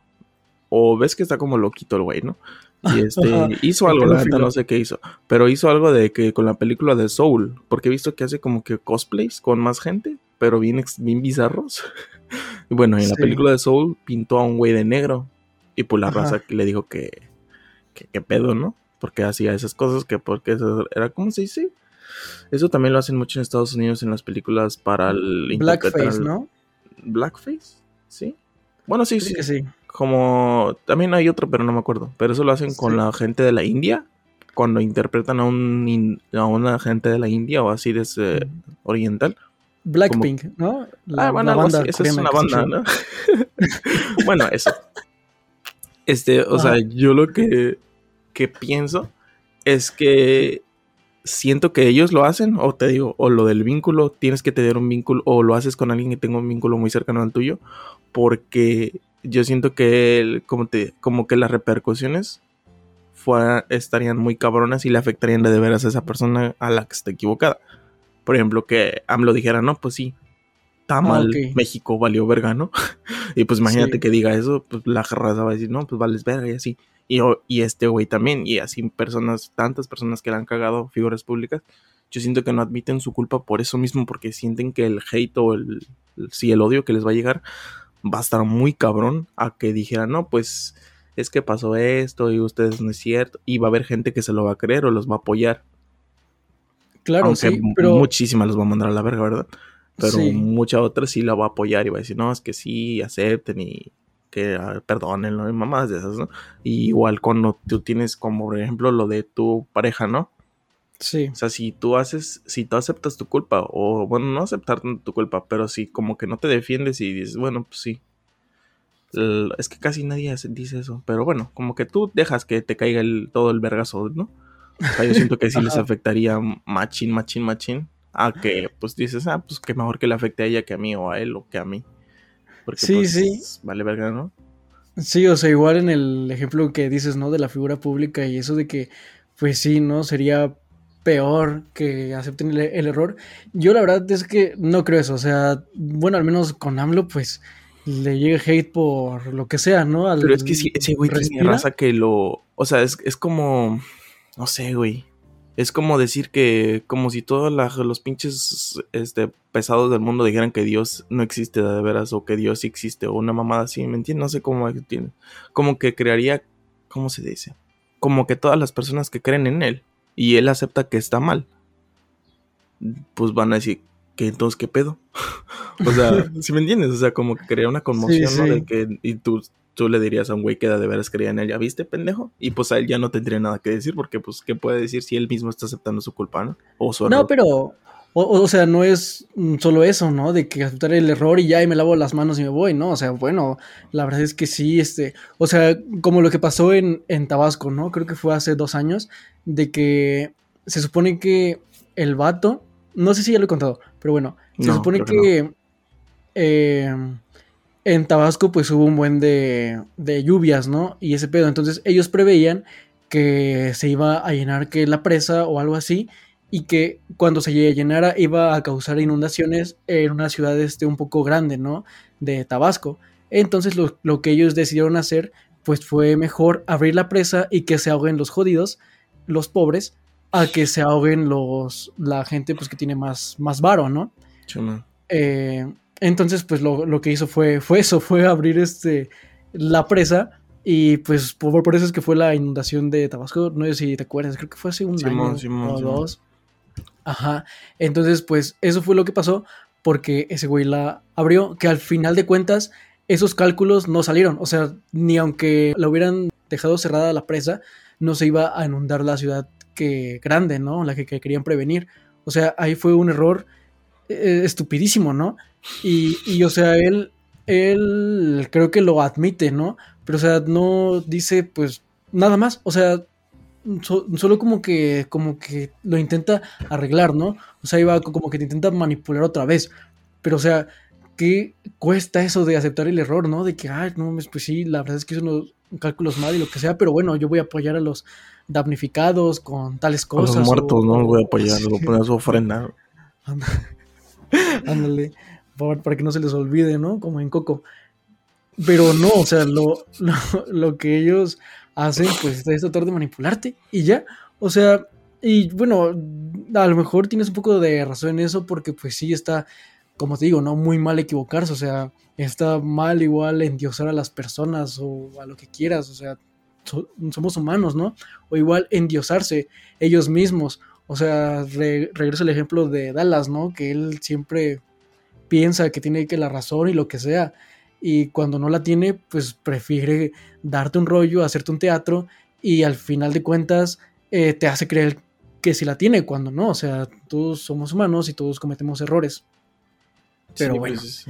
O ves que está como loquito el güey, ¿no? Y este hizo algo, la neta no sé qué hizo. Pero hizo algo de que con la película de Soul. Porque he visto que hace como que cosplays con más gente. Pero bien, bien bizarros. y bueno, en la película de Soul pintó a un güey de negro. Y pues la Ajá. raza le dijo que, que, que pedo, ¿no? Porque hacía esas cosas, que porque eso era, ¿cómo se dice? Eso también lo hacen mucho en Estados Unidos en las películas para el Blackface, ¿no? Blackface, ¿sí? Bueno, sí, sí. que sí. Como también hay otro, pero no me acuerdo. Pero eso lo hacen con Sí. la gente de la India. Cuando interpretan a un in- a una gente de la India o así de ese oriental. Blackpink, ¿no? ah, bueno, algo así. Esa es una banda, ¿no? bueno, eso. Este, o sea, yo lo que, que pienso es que siento que ellos lo hacen, o te digo, o lo del vínculo, tienes que tener un vínculo, o lo haces con alguien que tenga un vínculo muy cercano al tuyo, porque yo siento que, el- como, te, como que las repercusiones fuera- estarían muy cabronas y le afectarían de veras a esa persona a la que está equivocada. Por ejemplo, que AMLO dijera, no, pues sí, está mal, Ah, ok. México valió verga, ¿no? y pues imagínate Sí. que diga eso, pues la raza va a decir, no, pues vales verga y así. Y, y este güey también, y así personas, tantas personas que le han cagado, figuras públicas, yo siento que no admiten su culpa por eso mismo, porque sienten que el hate o el, el- sí, el odio que les va a llegar va a estar muy cabrón a que dijeran, no, pues es que pasó esto y ustedes no es cierto, y va a haber gente que se lo va a creer o los va a apoyar, Claro, aunque sí, pero muchísimas los va a mandar a la verga, ¿verdad? Pero Sí. mucha otra sí la va a apoyar y va a decir, no, es que sí, acepten y que ah, perdónenlo y mamás de esas, ¿no? Y igual cuando tú tienes como, por ejemplo, lo de tu pareja, ¿no? sí, O sea, si tú haces, si tú aceptas tu culpa, o bueno, no aceptar tu culpa, pero si como que no te defiendes y dices, bueno, pues sí. El- es que casi nadie hace- dice eso, pero bueno, como que tú dejas que te caiga el, todo el vergazo, ¿no? O sea, yo siento que sí les afectaría machín, machín, machín. A que pues dices, ah, pues que mejor que le afecte a ella que a mí o a él o que a mí. Porque Sí, pues, sí. vale verga, ¿no? sí, o sea, igual en el ejemplo que dices, ¿no? De la figura pública y eso de que, pues sí, ¿no? Sería peor que acepten el, el error. Yo la verdad es que no creo eso, o sea, bueno, al menos con AMLO, pues le llega hate por lo que sea, ¿no? Al- Pero es que sí, ese güey tiene raza que lo. O sea, es, es como. No sé, güey. Es como decir que. Como si todos los pinches este, pesados del mundo dijeran que Dios no existe de veras. O que Dios sí existe. O una mamada así. ¿Me entiendes? No sé cómo tiene. Como que crearía. ¿Cómo se dice? Como que todas las personas que creen en él. Y él acepta que está mal. Pues van a decir. que entonces qué pedo? o sea, ¿sí me entiendes? O sea, como que crea una conmoción, ¿no? sí. De que. Y tú tú le dirías a un güey que de veras creía en él, ¿ya viste, pendejo? Y pues a él ya no tendría nada que decir, porque pues, ¿qué puede decir si él mismo está aceptando su culpa, ¿no? O su error. No, pero, o, o sea, no es mm, solo eso, ¿no? De que aceptar el error y ya y me lavo las manos y me voy, ¿no? O sea, bueno, la verdad es que sí, este, o sea, como lo que pasó en, en Tabasco, ¿no? Creo que fue hace dos años, de que se supone que el vato, no sé si ya lo he contado, pero bueno, se No, supone que eh, en Tabasco pues hubo un buen de, de lluvias, ¿no? Y ese pedo, entonces ellos preveían que se iba a llenar que la presa o algo así y que cuando se llenara iba a causar inundaciones en una ciudad este un poco grande, ¿no? De Tabasco. Entonces lo, lo que ellos decidieron hacer pues fue mejor abrir la presa y que se ahoguen los jodidos, los pobres, a que se ahoguen los la gente pues que tiene más más varo, ¿no? Chuma. Eh, entonces, pues lo, lo que hizo fue, fue eso, fue abrir este, la presa y pues por, por eso es que fue la inundación de Tabasco, no sé si te acuerdas, creo que fue hace un Simón, año Simón, o Simón. dos. Ajá, entonces pues eso fue lo que pasó porque ese güey la abrió, que al final de cuentas esos cálculos no salieron, o sea, ni aunque la hubieran dejado cerrada la presa, no se iba a inundar la ciudad que grande, ¿no? La que, querían prevenir. O sea, ahí fue un error eh, estupidísimo, ¿no? Y, y, o sea, él, él creo que lo admite, ¿no? Pero, o sea, no dice, pues, nada más. O sea, solo como que, como que lo intenta arreglar, ¿no? O sea, iba como que te intenta manipular otra vez. Pero, o sea, ¿qué cuesta eso de aceptar el error, ¿no? De que, ay, no, pues sí, la verdad es que hizo unos cálculos mal y lo que sea, pero bueno, yo voy a apoyar a los damnificados con tales cosas. A los muertos, ¿no? Voy a apoyar, voy a poner su ofrenda. Ándale, para, que no se les olvide, ¿no? Como en Coco. Pero no, o sea, lo, lo que ellos hacen, pues es tratar de manipularte y ya. O sea, y bueno, a lo mejor tienes un poco de razón en eso porque pues sí está, como te digo, no muy mal equivocarse, o sea, está mal igual endiosar a las personas o a lo que quieras, o sea, somos humanos, ¿no? O igual endiosarse ellos mismos. O sea, regreso al ejemplo de Dallas, ¿no? Que él siempre piensa que tiene que la razón y lo que sea y cuando no la tiene, pues prefiere darte un rollo, hacerte un teatro y al final de cuentas eh, te hace creer que sí la tiene cuando no, o sea, todos somos humanos y todos cometemos errores. Pero bueno, pues,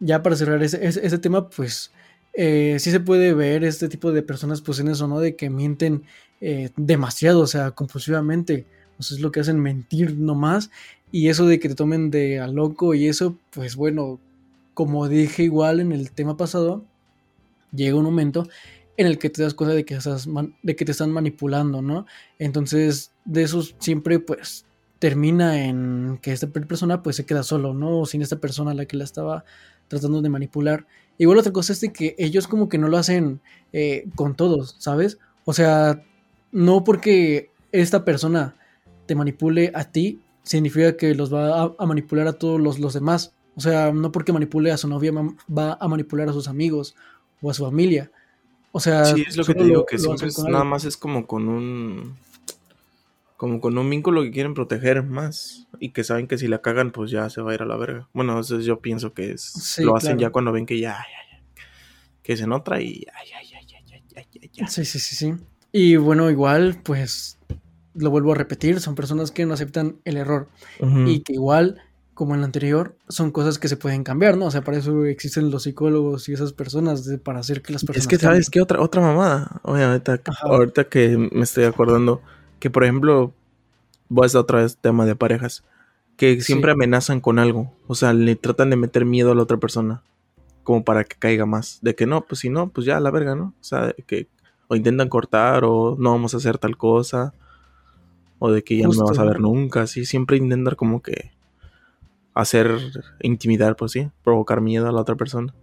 ya para cerrar ese, ese, tema, pues eh, sí se puede ver este tipo de personas pues en eso, ¿no? De que mienten eh, demasiado, o sea, compulsivamente. O sea, es lo que hacen mentir nomás. Y eso de que te tomen de a loco y eso, pues bueno, como dije igual en el tema pasado, llega un momento en el que te das cuenta de que, de que te están manipulando, ¿no? Entonces, de eso siempre pues termina en que esta persona pues se queda solo, ¿no? sin esta persona a la que la estaba tratando de manipular. Igual otra cosa es de que ellos como que no lo hacen eh, con todos, ¿sabes? O sea, no porque esta persona te manipule a ti, significa que los va a, manipular a todos los, los demás. O sea, no porque manipule a su novia va a manipular a sus amigos o a su familia. O sea, sí, es lo que te digo, que siempre nada más es como con un como con un vínculo que quieren proteger más y que saben que si la cagan pues ya se va a ir a la verga. Bueno, eso yo pienso que es lo hacen ya cuando ven que ya, ya, ya que se nota y ya, ya, ya, ya, ya, ya, Sí, sí, sí, sí. Y bueno, igual pues lo vuelvo a repetir, son personas que no aceptan el error y que igual como en la anterior, son cosas que se pueden cambiar, ¿no? O sea, para eso existen los psicólogos y esas personas, para hacer que las personas. Es que, ¿sabes qué? Otra, otra mamada. Obviamente, ahorita que me estoy acordando, que por ejemplo, voy a hacer otra vez tema de parejas, que siempre amenazan con algo. O sea, le tratan de meter miedo a la otra persona, como para que caiga más. De que no, pues si no, pues ya, la verga, ¿no? O sea, que o intentan cortar, o no vamos a hacer tal cosa, o de que ya no me vas a ver nunca, así. Siempre intentan como que hacer intimidar, pues sí, provocar miedo a la otra persona.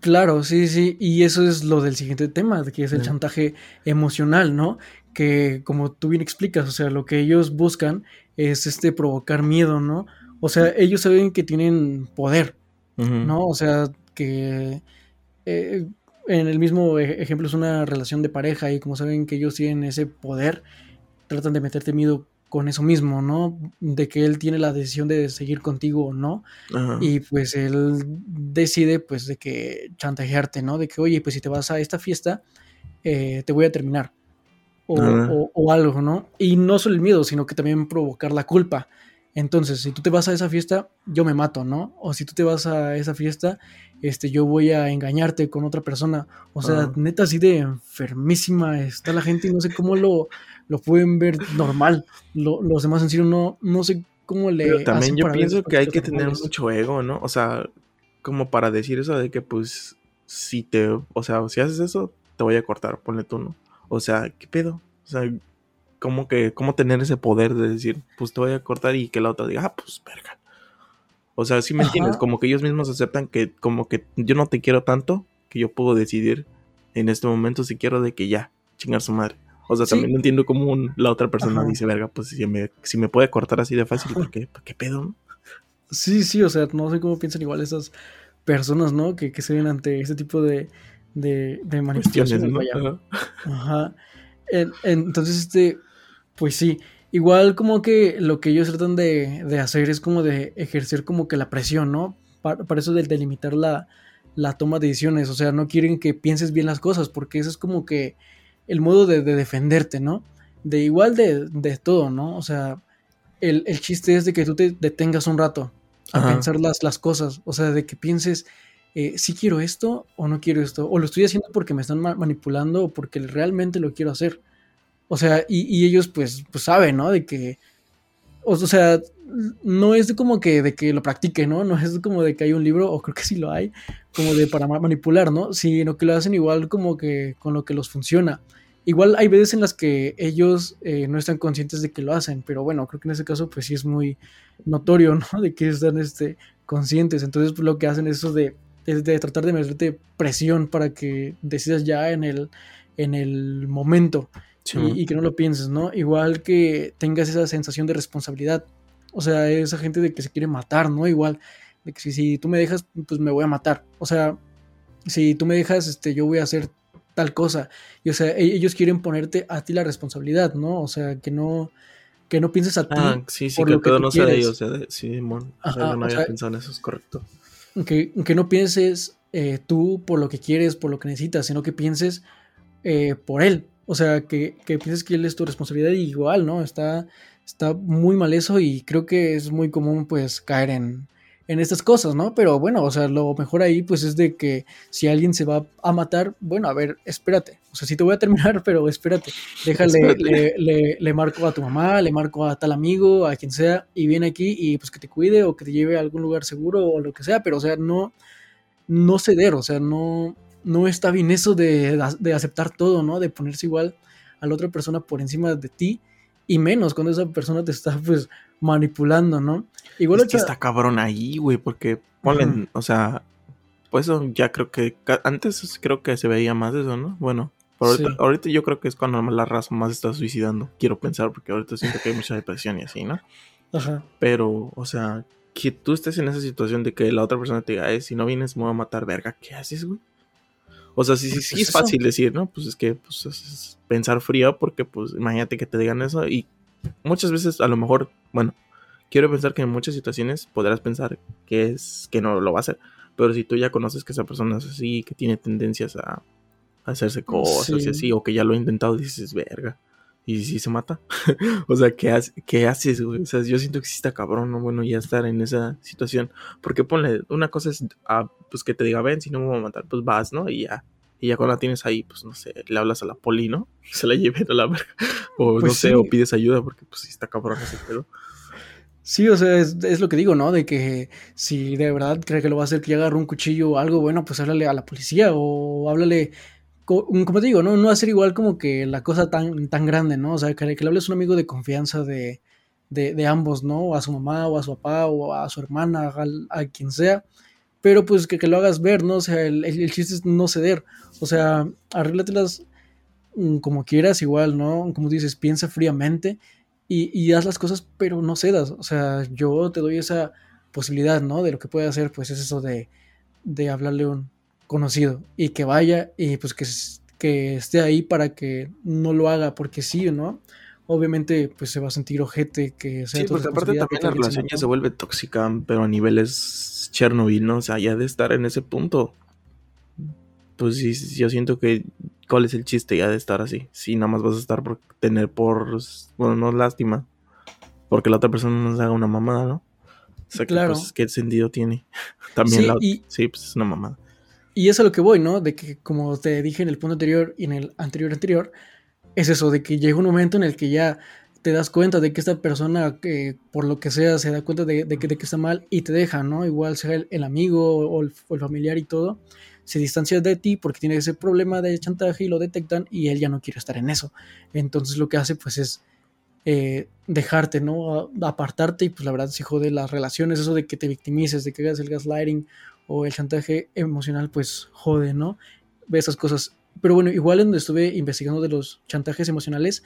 Claro, sí, sí, y eso es lo del siguiente tema, que es el chantaje emocional, ¿no? Que como tú bien explicas, o sea, lo que ellos buscan es este provocar miedo, ¿no? O sea, ellos saben que tienen poder, ¿no? O sea, que eh, en el mismo ejemplo es una relación de pareja y como saben que ellos tienen ese poder, tratan de meterte miedo con eso mismo, ¿no? De que él tiene la decisión de seguir contigo o no. Y pues él decide, pues, de que chantajearte, ¿no? De que, oye, pues si te vas a esta fiesta, eh, te voy a terminar. O, o, algo, ¿no? Y no solo el miedo, sino que también provocar la culpa. Entonces, si tú te vas a esa fiesta, yo me mato, ¿no? O si tú te vas a esa fiesta, este, yo voy a engañarte con otra persona. O sea, neta, así de enfermísima está la gente y no sé cómo lo, lo pueden ver normal. los demás en serio no, no sé cómo le... Pero también yo pienso que hay que tener mucho ego, ¿no? O sea, como para decir eso de que pues si te, o sea, si haces eso, te voy a cortar, ponle tú, ¿no? O sea, ¿qué pedo? O sea, ¿cómo que, cómo tener ese poder de decir, pues te voy a cortar y que la otra diga, ah, pues verga. O sea, si me entiendes, como que ellos mismos aceptan que como que yo no te quiero tanto que yo puedo decidir en este momento si quiero de que ya, chingar su madre. O sea, también no entiendo cómo la otra persona dice, verga, pues si me, si me puede cortar así de fácil, ¿por qué, ¿por qué pedo? Sí, sí, o sea, no sé cómo piensan igual esas personas, ¿no? Que, se ven ante este tipo de, de, manifestaciones. Ajá. entonces, este, pues sí. igual como que lo que ellos tratan de, de hacer es como de ejercer como que la presión, ¿no? Para, para eso de delimitar la, la toma de decisiones, o sea, no quieren que pienses bien las cosas, porque eso es como que el modo de, de defenderte, ¿no? De igual de, de, todo, ¿no? O sea, el, el, chiste es de que tú te detengas un rato a Ajá. pensar las, las cosas, o sea, de que pienses, eh, si quiero esto o no quiero esto, o lo estoy haciendo porque me están ma manipulando o porque realmente lo quiero hacer. O sea, y, ellos pues, pues saben, ¿no? De que, o, sea, no es como que de que lo practique, ¿no? No es como de que hay un libro, o creo que sí lo hay, como de para manipular, ¿no? Sino que lo hacen igual como que con lo que los funciona. Igual hay veces en las que ellos eh, no están conscientes de que lo hacen, pero bueno, creo que en ese caso pues sí es muy notorio, ¿no? De que están este, conscientes. Entonces pues, lo que hacen es eso de, de, de, tratar de meterte presión para que decidas ya en el, en el momento sí. y, y que no lo pienses, ¿no? Igual que tengas esa sensación de responsabilidad. O sea, esa gente de que se quiere matar, ¿no? Igual, de que si, si, tú me dejas, pues me voy a matar. O sea, si tú me dejas, este, yo voy a hacer tal cosa. Y o sea, ellos quieren ponerte a ti la responsabilidad, ¿no? O sea, que no, que no pienses a ti. Ah, sí, sí, por que lo que no sea de ellos, de, sí, mon, o sea, no había o sea, pensado en eso, es correcto. Que, que no pienses eh, tú por lo que quieres, por lo que necesitas, sino que pienses eh, por él. O sea, que, que pienses que él es tu responsabilidad y igual, ¿no? Está está muy mal eso y creo que es muy común pues caer en, en estas cosas, ¿no? Pero bueno, o sea, lo mejor ahí pues es de que si alguien se va a matar, bueno, a ver, espérate, o sea, sí te voy a terminar, pero espérate, déjale, espérate. Le, le, le, marco a tu mamá, le marco a tal amigo, a quien sea, y viene aquí y pues que te cuide o que te lleve a algún lugar seguro o lo que sea, pero o sea, no, no ceder, o sea, no, no está bien eso de, de aceptar todo, ¿no? De ponerse igual a la otra persona por encima de ti y menos cuando esa persona te está pues manipulando, ¿no? Igual es que está cabrón ahí, güey, porque ponen, uh -huh. o sea, pues eso ya creo que antes creo que se veía más eso, ¿no? Bueno, ahorita, sí. ahorita, yo creo que es cuando la raza más está suicidando, quiero pensar, porque ahorita siento que hay mucha depresión y así, ¿no? Ajá. Pero, o sea, que tú estés en esa situación de que la otra persona te diga, eh, si no vienes me voy a matar, verga, ¿qué haces, güey? O sea, sí, sí, sí es fácil decir, ¿no? Pues es que pues, es pensar frío porque, pues, imagínate que te digan eso y muchas veces a lo mejor, bueno, quiero pensar que en muchas situaciones podrás pensar que es que no lo va a hacer, pero si tú ya conoces que esa persona es así, que tiene tendencias a, a hacerse cosas sí. y así, o que ya lo ha intentado, dices, verga. Y si se mata, o sea, ¿qué, hace, ¿qué haces, güey? O sea, yo siento que sí está cabrón, ¿no? Bueno, ya estar en esa situación. Porque ponle, una cosa es, ah, pues que te diga, ven, si no me voy a matar, pues vas, ¿no? Y ya. Y ya cuando la tienes ahí, pues no sé, le hablas a la poli, ¿no? Se la lleven a la verga. O pues no sé, sí. o pides ayuda, porque pues sí está cabrón ese pedo. Sí, o sea, es, es, lo que digo, ¿no? De que si de verdad cree que lo va a hacer que agarre un cuchillo o algo, bueno, pues háblale a la policía o háblale como te digo, ¿no? No hacer igual como que la cosa tan, tan grande, ¿no? O sea, que, que le hables a un amigo de confianza de, de, de, ambos, ¿no? O a su mamá, o a su papá, o a su hermana, a, a quien sea. Pero pues que, que, lo hagas ver, ¿no? O sea, el, el, chiste es no ceder. O sea, arréglatelas mm, como quieras, igual, ¿no? Como dices, piensa fríamente y, y haz las cosas, pero no cedas. O sea, yo te doy esa posibilidad, ¿no? De lo que puede hacer, pues es eso de, de hablarle un, conocido y que vaya y pues que, que esté ahí para que no lo haga porque sí, ¿no? Obviamente pues se va a sentir ojete que sea Sí, porque aparte también la relación ya se vuelve tóxica, pero a niveles Chernobyl, ¿no? O sea, ya de estar en ese punto. Pues sí, yo siento que ¿cuál es el chiste ya de estar así? Si nada más vas a estar por tener por bueno, no lástima, porque la otra persona nos haga una mamada, ¿no? O sea, que, claro. pues, ¿qué sentido tiene? También sí, la... y... sí, pues es una mamada. Y es a lo que voy, ¿no? De que, como te dije en el punto anterior y en el anterior anterior, es eso, de que llega un momento en el que ya te das cuenta de que esta persona, eh, por lo que sea, se da cuenta de, que, está mal y te deja, ¿no? Igual sea el, amigo o el, o el, familiar y todo, se distancia de ti porque tiene ese problema de chantaje y lo detectan y él ya no quiere estar en eso. Entonces lo que hace, pues, es eh, dejarte, ¿no? Apartarte y, pues, la verdad, se jode las relaciones, eso de que te victimices, de que hagas el gaslighting o el chantaje emocional, pues jode, ¿no? Ve esas cosas. Pero bueno, igual en donde estuve investigando de los chantajes emocionales,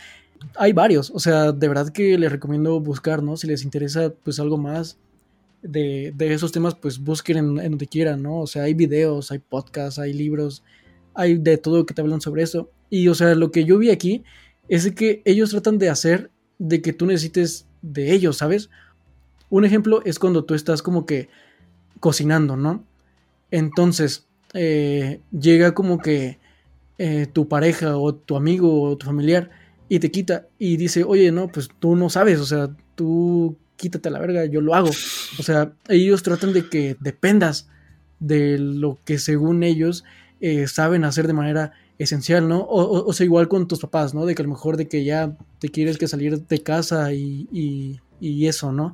hay varios. O sea, de verdad que les recomiendo buscar, ¿no? Si les interesa, pues algo más de, de esos temas, pues busquen en, donde quieran, ¿no? O sea, hay videos, hay podcasts, hay libros, hay de todo que te hablan sobre eso. Y, o sea, lo que yo vi aquí es que ellos tratan de hacer de que tú necesites de ellos, ¿sabes? Un ejemplo es cuando tú estás como que cocinando, ¿no? Entonces, eh, llega como que eh, tu pareja o tu amigo o tu familiar y te quita y dice, oye, no, pues tú no sabes, o sea, tú quítate a la verga, yo lo hago. O sea, ellos tratan de que dependas de lo que según ellos eh, saben hacer de manera esencial, ¿no? O, sea, igual con tus papás, ¿no? De que a lo mejor de que ya te quieres que salir de casa y, y, y eso, ¿no?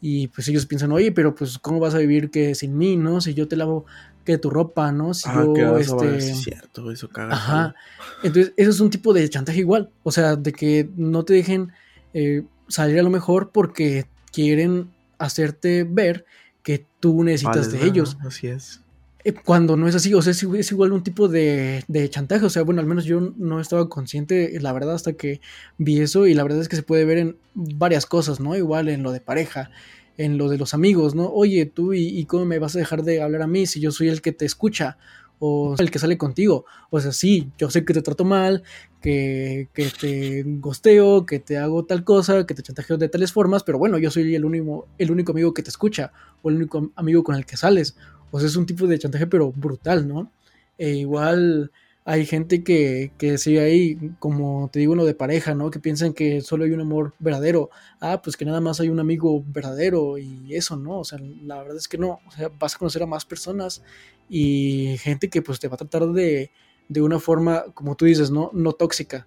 Y pues ellos piensan, oye, pero pues ¿cómo vas a vivir que sin mí, ¿no? Si yo te lavo que tu ropa, ¿no? Si Ah, yo, que vas este... es cierto, eso caga. Ajá. Entonces, eso es un tipo de chantaje igual. O sea, de que no te dejen eh, salir a lo mejor porque quieren hacerte ver que tú necesitas Vale, de ellos. Así es. Eh, Cuando no es así, o sea, es, igual- es igual un tipo de, de chantaje. O sea, bueno, al menos yo no estaba consciente, la verdad, hasta que vi eso. Y la verdad es que se puede ver en varias cosas, ¿no? Igual en lo de pareja, en lo de los amigos, ¿no? Oye, tú, ¿y, y cómo me vas a dejar de hablar a mí si yo soy el que te escucha? O el que sale contigo. O sea, sí, yo sé que te trato mal, que, que te gosteo, que te hago tal cosa, que te chantajeo de tales formas, pero bueno, yo soy el único, el único amigo que te escucha, o el único amigo con el que sales. O sea, es un tipo de chantaje, pero brutal, ¿no? E igual hay gente que, que sigue ahí, como te digo, lo de pareja, ¿no? Que piensan que solo hay un amor verdadero. Ah, pues que nada más hay un amigo verdadero y eso, ¿no? O sea, la verdad es que no. O sea, vas a conocer a más personas y gente que pues te va a tratar de, de una forma, como tú dices, ¿no? No tóxica.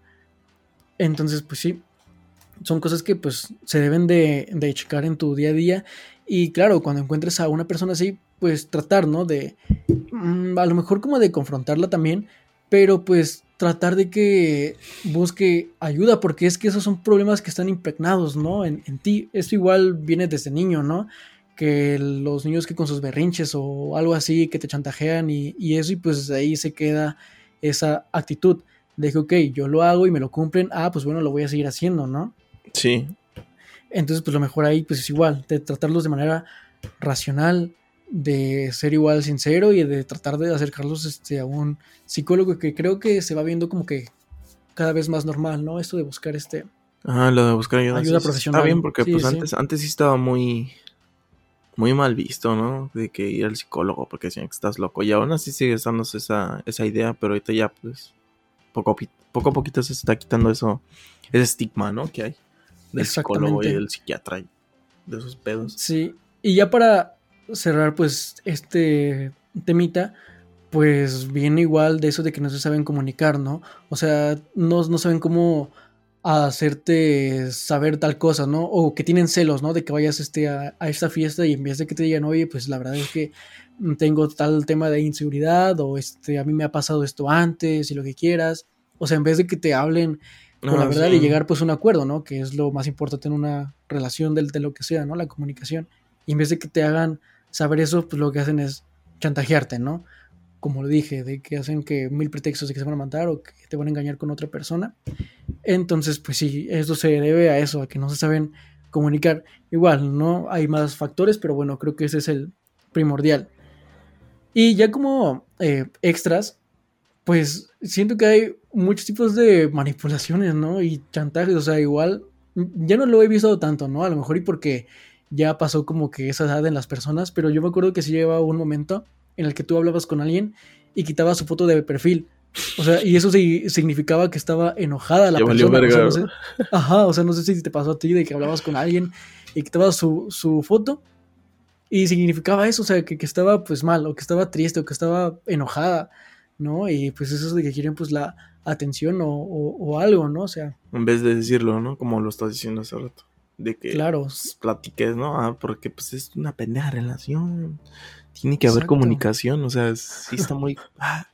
Entonces, pues sí, son cosas que pues se deben de, de checar en tu día a día. Y claro, cuando encuentres a una persona así, pues tratar, ¿no? De, mm, a lo mejor como de confrontarla también, pero pues tratar de que busque ayuda, porque es que esos son problemas que están impregnados, ¿no? En, en ti. Esto igual viene desde niño, ¿no? Que los niños que con sus berrinches o algo así, que te chantajean y, y eso, y pues ahí se queda esa actitud de que, ok, yo lo hago y me lo cumplen, ah, pues bueno, lo voy a seguir haciendo, ¿no? Sí. Entonces, pues lo mejor ahí, pues es igual, de tratarlos de manera racional, de ser igual sincero y de tratar de acercarlos este, a un psicólogo que creo que se va viendo como que cada vez más normal, ¿no? Esto de buscar este... Ah, lo de buscar ayuda. Ayuda sí, profesional. Está bien, porque Sí, pues sí. antes, antes sí estaba muy, muy mal visto, ¿no? De que ir al psicólogo porque decían que estás loco. Y aún así sigue estando esa, esa idea, pero ahorita ya, pues, poco poco a poquito se está quitando eso, ese estigma, ¿no? Que hay del psicólogo y del psiquiatra y de esos pedos. Sí, y ya para cerrar pues este temita, pues viene igual de eso de que no se saben comunicar, ¿no? O sea, no, no saben cómo hacerte saber tal cosa, ¿no? O que tienen celos, ¿no? De que vayas este, a, a esta fiesta y en vez de que te digan, oye, pues la verdad es que tengo tal tema de inseguridad o este, a mí me ha pasado esto antes y lo que quieras. O sea, en vez de que te hablen con la Ah, verdad sí. y llegar pues a un acuerdo, ¿no? Que es lo más importante en una relación del- de, lo que sea, ¿no? La comunicación. Y en vez de que te hagan saber eso, pues lo que hacen es chantajearte, ¿no? Como lo dije, de que hacen que mil pretextos de que se van a matar o que te van a engañar con otra persona. Entonces, pues sí, esto se debe a eso, a que no se saben comunicar. Igual, ¿no? Hay más factores, pero bueno, creo que ese es el primordial. Y ya como eh, extras, pues siento que hay muchos tipos de manipulaciones, ¿no? Y chantajes, o sea, igual, ya no lo he visto tanto, ¿no? A lo mejor y porque ya pasó como que esa edad en las personas, pero yo me acuerdo que sí llevaba un momento en el que tú hablabas con alguien y quitabas su foto de perfil. O sea, y eso sí significaba que estaba enojada la Ya persona. o sea, verga, no sé- ajá, o sea, no sé si te pasó a ti de que hablabas con alguien y quitabas su, su foto y significaba eso, o sea, que, que estaba pues mal, o que estaba triste, o que estaba enojada, ¿no? Y pues eso es de que quieren pues la atención o, o- o algo, ¿no? O sea, En vez de decirlo, ¿no? Como lo estás diciendo hace rato. De que claro, platiques, ¿no? Ah, porque pues es una pendeja relación. Tiene que haber comunicación, o sea, sí está muy... Ah,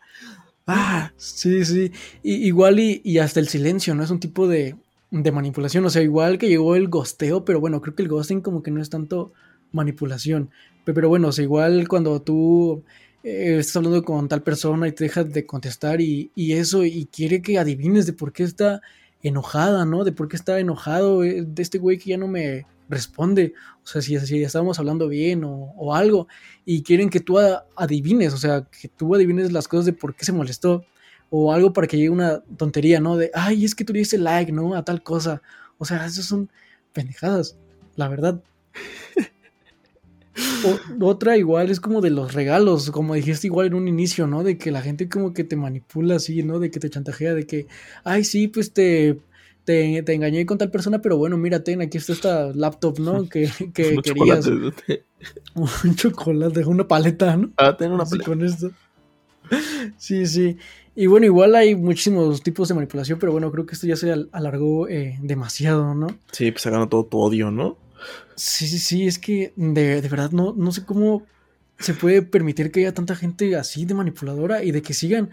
ah. Sí, sí. Y, igual y, y hasta el silencio, ¿no? Es un tipo de, de manipulación. O sea, igual que llegó el gosteo, pero bueno, creo que el ghosting como que no es tanto manipulación. Pe- Pero, bueno, o sea, igual cuando tú eh, estás hablando con tal persona y te dejas de contestar y, y eso, y quiere que adivines de por qué está enojada, ¿no? De por qué está enojado eh, de este güey que ya no me responde. O sea, si, si estábamos hablando bien o, o algo y quieren que tú adivines, o sea, que tú adivines las cosas de por qué se molestó o algo para que llegue una tontería, ¿no? De, ay, es que tú le diste like, ¿no? A tal cosa. O sea, eso son pendejadas, la verdad. otra igual es como de los regalos, como dijiste igual en un inicio, ¿no? De que la gente como que te manipula así, ¿no? De que te chantajea, de que, ay, sí, pues te, te, engañé con tal persona, pero bueno, mira, ten, aquí está esta laptop, ¿no? Que, que querías. un chocolate, una paleta, ¿no? Ah, ten una paleta. con esto. Sí, sí. Y bueno, igual hay muchísimos tipos de manipulación, pero bueno, creo que esto ya se alargó eh, demasiado, ¿no? Sí, pues sacando todo tu odio, ¿no? Sí, sí, sí, es que de, verdad no, no sé cómo se puede permitir que haya tanta gente así de manipuladora y de que sigan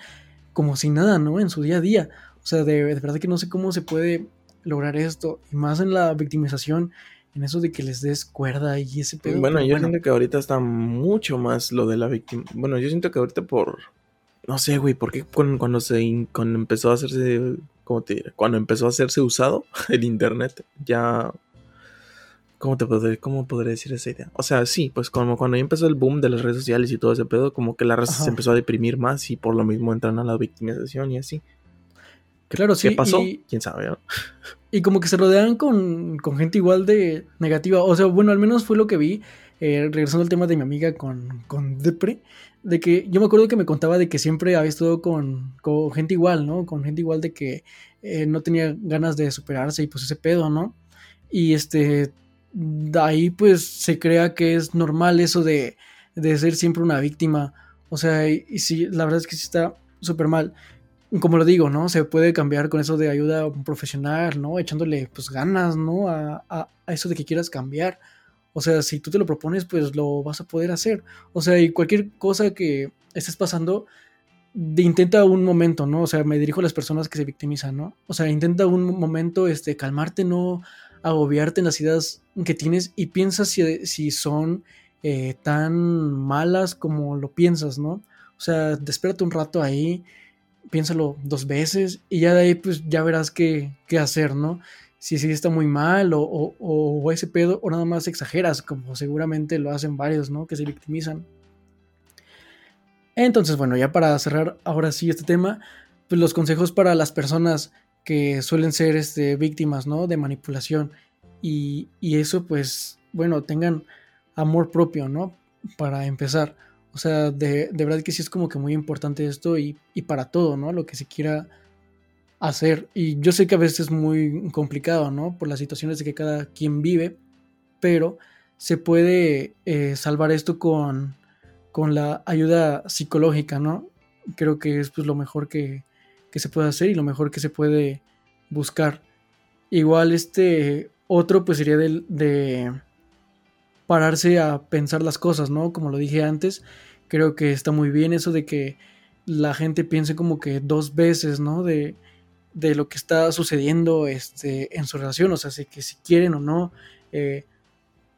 como si nada, ¿no? En su día a día. O sea, de, verdad que no sé cómo se puede lograr esto. Y más en la victimización, en eso de que les des cuerda y ese pedo. Bueno, yo siento que ahorita está mucho más lo de la víctima. Bueno, yo siento que ahorita por. No sé, güey, porque cuando, cuando se cuando empezó a hacerse. ¿Cómo te diré? Cuando empezó a hacerse usado el internet, ya ¿Cómo te podré, cómo podré decir esa idea? O sea, sí, pues como cuando ya empezó el boom de las redes sociales y todo ese pedo, como que la raza se empezó a deprimir más y por lo mismo entran a la victimización y así. Claro, sí. ¿Qué pasó? ¿Quién sabe? Y como que se rodean con, gente igual de negativa. O sea, bueno, al menos fue lo que vi, eh, regresando al tema de mi amiga con, con Depre, de que yo me acuerdo que me contaba de que siempre había estado con, con gente igual, ¿no? Con gente igual de que eh, no tenía ganas de superarse y pues ese pedo, ¿no? Y este, ahí pues se crea que es normal eso de, ser siempre una víctima. O sea, y, sí, la verdad es que sí está súper mal. Como lo digo, ¿no? Se puede cambiar con eso de ayuda profesional, ¿no? Echándole pues ganas, ¿no? A, a, eso de que quieras cambiar. O sea, si tú te lo propones, pues lo vas a poder hacer. O sea, y cualquier cosa que estés pasando, intenta un momento, ¿no? O sea, me dirijo a las personas que se victimizan, ¿no? O sea, intenta un momento, este, calmarte, no agobiarte en las ideas que tienes y piensas si, si son eh, tan malas como lo piensas, ¿no? O sea, espérate un rato ahí, piénsalo dos veces y ya de ahí pues ya verás qué, qué hacer, ¿no? Si, si está muy mal o, o, o, ese pedo o nada más exageras, como seguramente lo hacen varios, ¿no? Que se victimizan. Entonces, bueno, ya para cerrar ahora sí este tema, pues los consejos para las personas que suelen ser este, víctimas, ¿no? De manipulación. Y, eso, pues, bueno, tengan amor propio, ¿no? Para empezar. O sea, de, verdad que sí es como que muy importante esto y, para todo, ¿no? Lo que se quiera hacer. Y yo sé que a veces es muy complicado, ¿no? Por las situaciones de que cada quien vive, pero se puede eh, salvar esto con, con la ayuda psicológica, ¿no? Creo que es pues, lo mejor que, que se puede hacer y lo mejor que se puede buscar. Igual este otro pues sería de, pararse a pensar las cosas, ¿no? Como lo dije antes, creo que está muy bien eso de que la gente piense como que dos veces, ¿no? De, de lo que está sucediendo este, en su relación, o sea, si, que si quieren o no eh,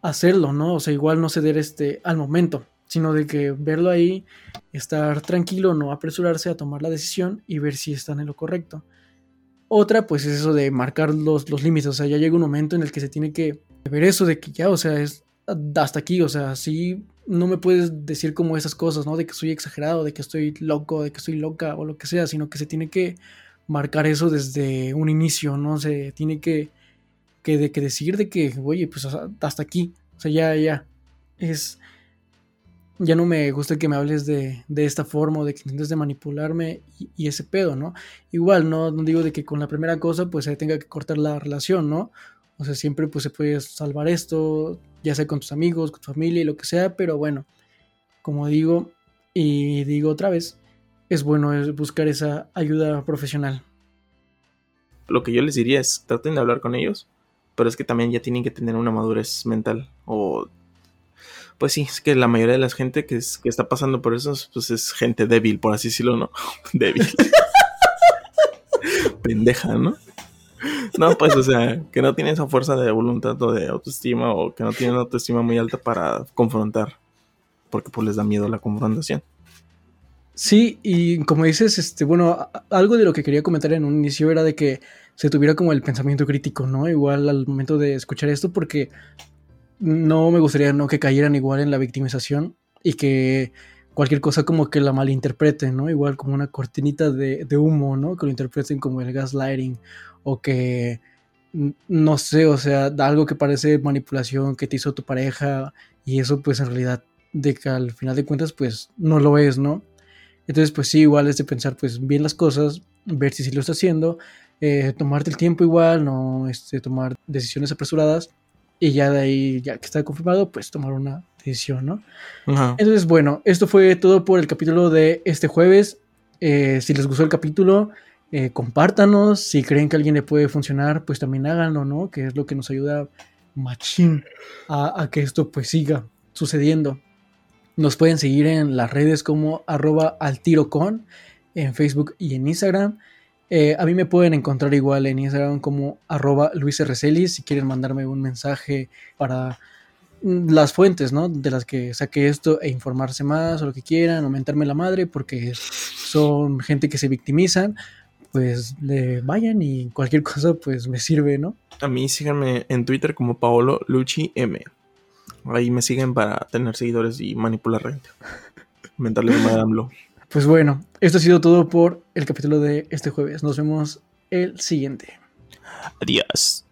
hacerlo, ¿no? O sea, igual no ceder este, al momento sino de que verlo ahí, estar tranquilo, no apresurarse a tomar la decisión y ver si están en lo correcto. Otra, pues es eso de marcar los, los límites, o sea, ya llega un momento en el que se tiene que ver eso de que ya, o sea, es hasta aquí, o sea, sí, no me puedes decir como esas cosas, ¿no? De que soy exagerado, de que estoy loco, de que estoy loca o lo que sea, sino que se tiene que marcar eso desde un inicio, ¿no? Se tiene que, que, de, que decir de que, oye, pues hasta aquí, o sea, ya, ya, es ya no me gusta que me hables de, de esta forma o de que intentes de manipularme y, ese pedo, ¿no? Igual, ¿no? no digo de que con la primera cosa pues se tenga que cortar la relación, ¿no? O sea, siempre pues se puede salvar esto, ya sea con tus amigos, con tu familia y lo que sea, pero bueno, como digo y digo otra vez, es bueno buscar esa ayuda profesional. Lo que yo les diría es traten de hablar con ellos, pero es que también ya tienen que tener una madurez mental o pues sí, es que la mayoría de la gente que, que está pasando por eso, pues es gente débil, por así decirlo, ¿no? débil. Pendeja, ¿no? No, pues, o sea, que no tiene esa fuerza de voluntad o de autoestima o que no tienen autoestima muy alta para confrontar, porque pues les da miedo la confrontación. Sí, y como dices, este, bueno, algo de lo que quería comentar en un inicio era de que se tuviera como el pensamiento crítico, ¿no? Igual al momento de escuchar esto, porque no me gustaría no que cayeran igual en la victimización y que cualquier cosa como que la malinterpreten, ¿no? Igual como una cortinita de, humo, ¿no? Que lo interpreten como el gaslighting o que no sé, o sea, algo que parece manipulación que te hizo tu pareja y eso pues en realidad de que al final de cuentas pues no lo es, ¿no? Entonces pues sí, igual es de pensar pues bien las cosas, ver si sí lo está haciendo, eh, tomarte el tiempo igual, no este, tomar decisiones apresuradas y ya de ahí, ya que está confirmado, pues tomar una decisión, ¿no? Ajá. Entonces bueno, esto fue todo por el capítulo de este jueves. Eh, si les gustó el capítulo, eh, compártanos. Si creen que a alguien le puede funcionar, pues también háganlo, ¿no? Que es lo que nos ayuda machín a, a que esto pues siga sucediendo. Nos pueden seguir en las redes como arroba al tiro con en Facebook y en Instagram. Eh, a mí me pueden encontrar igual en Instagram como arroba Luis Arcelis si quieren mandarme un mensaje para mm, las fuentes, ¿no? De las que saqué esto e informarse más o lo que quieran, aumentarme la madre porque son gente que se victimizan, pues le vayan y cualquier cosa pues me sirve, ¿no? A mí síganme en Twitter como Paolo Luchi M. Ahí me siguen para tener seguidores y manipular gente. Mentarles de Madame Lo. Pues bueno, esto ha sido todo por el capítulo de este jueves. Nos vemos el siguiente. Adiós.